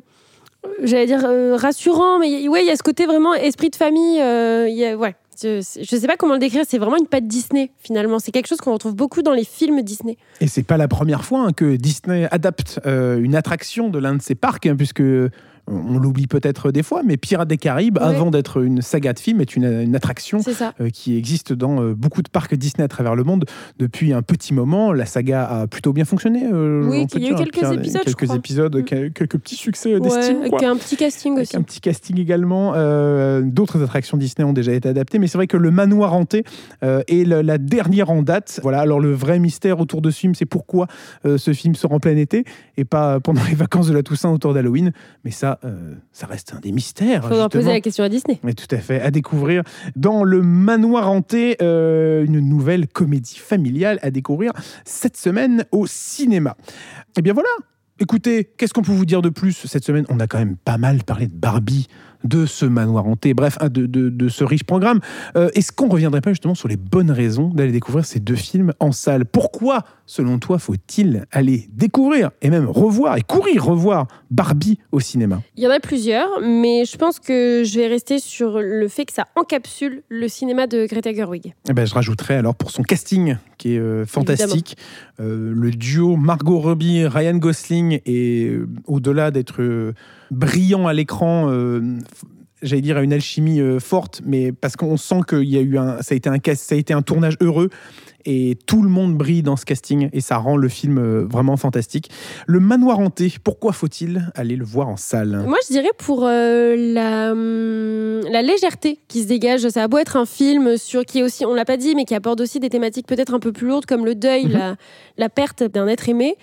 j'allais dire, euh, rassurant, mais ouais, il y a ce côté vraiment esprit de famille. euh, il y a- ouais. Je, je sais pas comment le décrire, c'est vraiment une patte Disney finalement. C'est quelque chose qu'on retrouve beaucoup dans les films Disney. Et c'est pas la première fois hein, que Disney adapte euh, une attraction de l'un de ses parcs, hein, puisque on l'oublie peut-être des fois, mais Pirates des Caraïbes, Ouais. avant d'être une saga de film, est une, une attraction euh, qui existe dans euh, beaucoup de parcs Disney à travers le monde depuis un petit moment. La saga a plutôt bien fonctionné. euh, Oui, qu'il y a eu quelques Pierre, épisodes, je Quelques crois. épisodes, Mm. quel- quelques petits succès Ouais, d'estime. avec un petit casting Avec aussi. un petit casting également. Euh, D'autres attractions Disney ont déjà été adaptées, mais c'est vrai que le manoir hanté euh, est la dernière en date. Voilà. Alors le vrai mystère autour de ce film, c'est pourquoi euh, ce film sort en plein été et pas pendant les vacances de la Toussaint autour d'Halloween. Mais ça, euh, ça reste un des mystères. Faudra poser la question à Disney. Oui, tout à fait. À découvrir dans le Manoir Hanté, euh, une nouvelle comédie familiale à découvrir cette semaine au cinéma. Et bien voilà. Écoutez, qu'est-ce qu'on peut vous dire de plus cette semaine? On a quand même pas mal parlé de Barbie, de ce manoir hanté, bref, de, de- de ce riche programme. Euh, Est-ce qu'on ne reviendrait pas justement sur les bonnes raisons d'aller découvrir ces deux films en salle? Pourquoi, selon toi, faut-il aller découvrir et même revoir et courir revoir Barbie au cinéma? Il y en a plusieurs, mais je pense que je vais rester sur le fait que ça encapsule le cinéma de Greta Gerwig. Eh ben, je rajouterais alors pour son casting qui est euh, fantastique, euh, le duo Margot Robbie, Ryan Gosling et au-delà d'être brillant à l'écran, euh, j'allais dire à une alchimie euh, forte, mais parce qu'on sent qu'il y a eu un, ça a été un ça a été un tournage heureux. Et tout le monde brille dans ce casting et ça rend le film euh, vraiment fantastique. Le manoir hanté, pourquoi faut-il aller le voir en salle? Moi, je dirais pour euh, la, hum, la légèreté qui se dégage. Ça a beau être un film sur qui est aussi, on l'a pas dit, mais qui aborde aussi des thématiques peut-être un peu plus lourdes comme le deuil, Mhm. la, la perte d'un être aimé.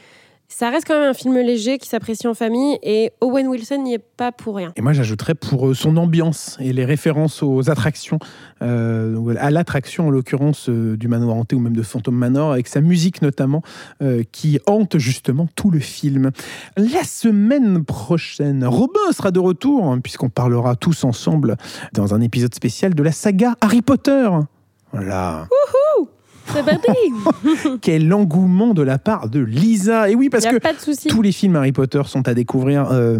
Ça reste quand même un film léger qui s'apprécie en famille et Owen Wilson n'y est pas pour rien. Et moi, j'ajouterais pour euh, son ambiance et les références aux attractions, euh, à l'attraction en l'occurrence euh, du manoir hanté ou même de Phantom Manor, avec sa musique notamment, euh, qui hante justement tout le film. La semaine prochaine, Robin sera de retour, hein, puisqu'on parlera tous ensemble dans un épisode spécial de la saga Harry Potter. Voilà. Parti Quel engouement de la part de Lisa. Et oui, parce que tous les films Harry Potter sont à découvrir euh,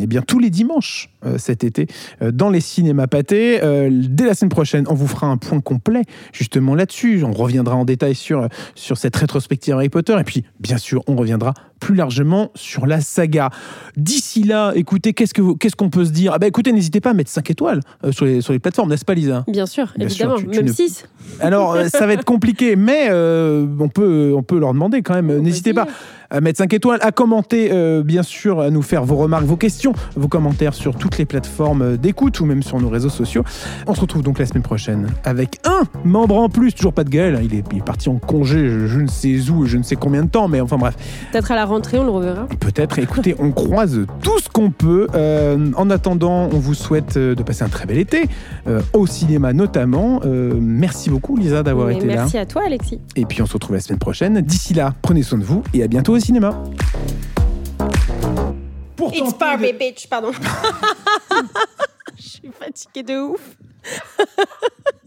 eh bien, tous les dimanches euh, cet été euh, dans les cinémas pâtés. Euh, dès la semaine prochaine, on vous fera un point complet justement là-dessus. On reviendra en détail sur, sur cette rétrospective Harry Potter. Et puis, bien sûr, on reviendra plus largement sur la saga. D'ici là, écoutez, qu'est-ce qu'on peut se dire? Ah bah, Écoutez, n'hésitez pas à mettre 5 étoiles sur, les, sur les plateformes, n'est-ce pas, Lisa? Bien sûr, Bien sûr, évidemment. tu- tu Même ne- 6. Alors, ça va être compliqué, mais euh, on, peut, on peut leur demander quand même. N'hésitez pas à mettre 5 étoiles, à commenter, euh, bien sûr, à nous faire vos remarques, vos questions, vos commentaires sur toutes les plateformes d'écoute ou même sur nos réseaux sociaux. On se retrouve donc la semaine prochaine avec un membre en plus, toujours pas de Gaël, hein, il est, il est parti en congé, je, je ne sais où, je ne sais combien de temps, mais enfin bref, Peut-être à la rentrée, on le reverra. peut-être. Écoutez, on croise tout ce qu'on peut. Euh, en attendant, on vous souhaite euh, de passer un très bel été, euh, au cinéma notamment. Merci beaucoup, Lisa, d'avoir été là. Merci à toi, Alexis. Et puis on se retrouve la semaine prochaine. D'ici là, prenez soin de vous et à bientôt au cinéma. Pour It's Barbie, de- bitch, pardon. Je suis fatiguée de ouf.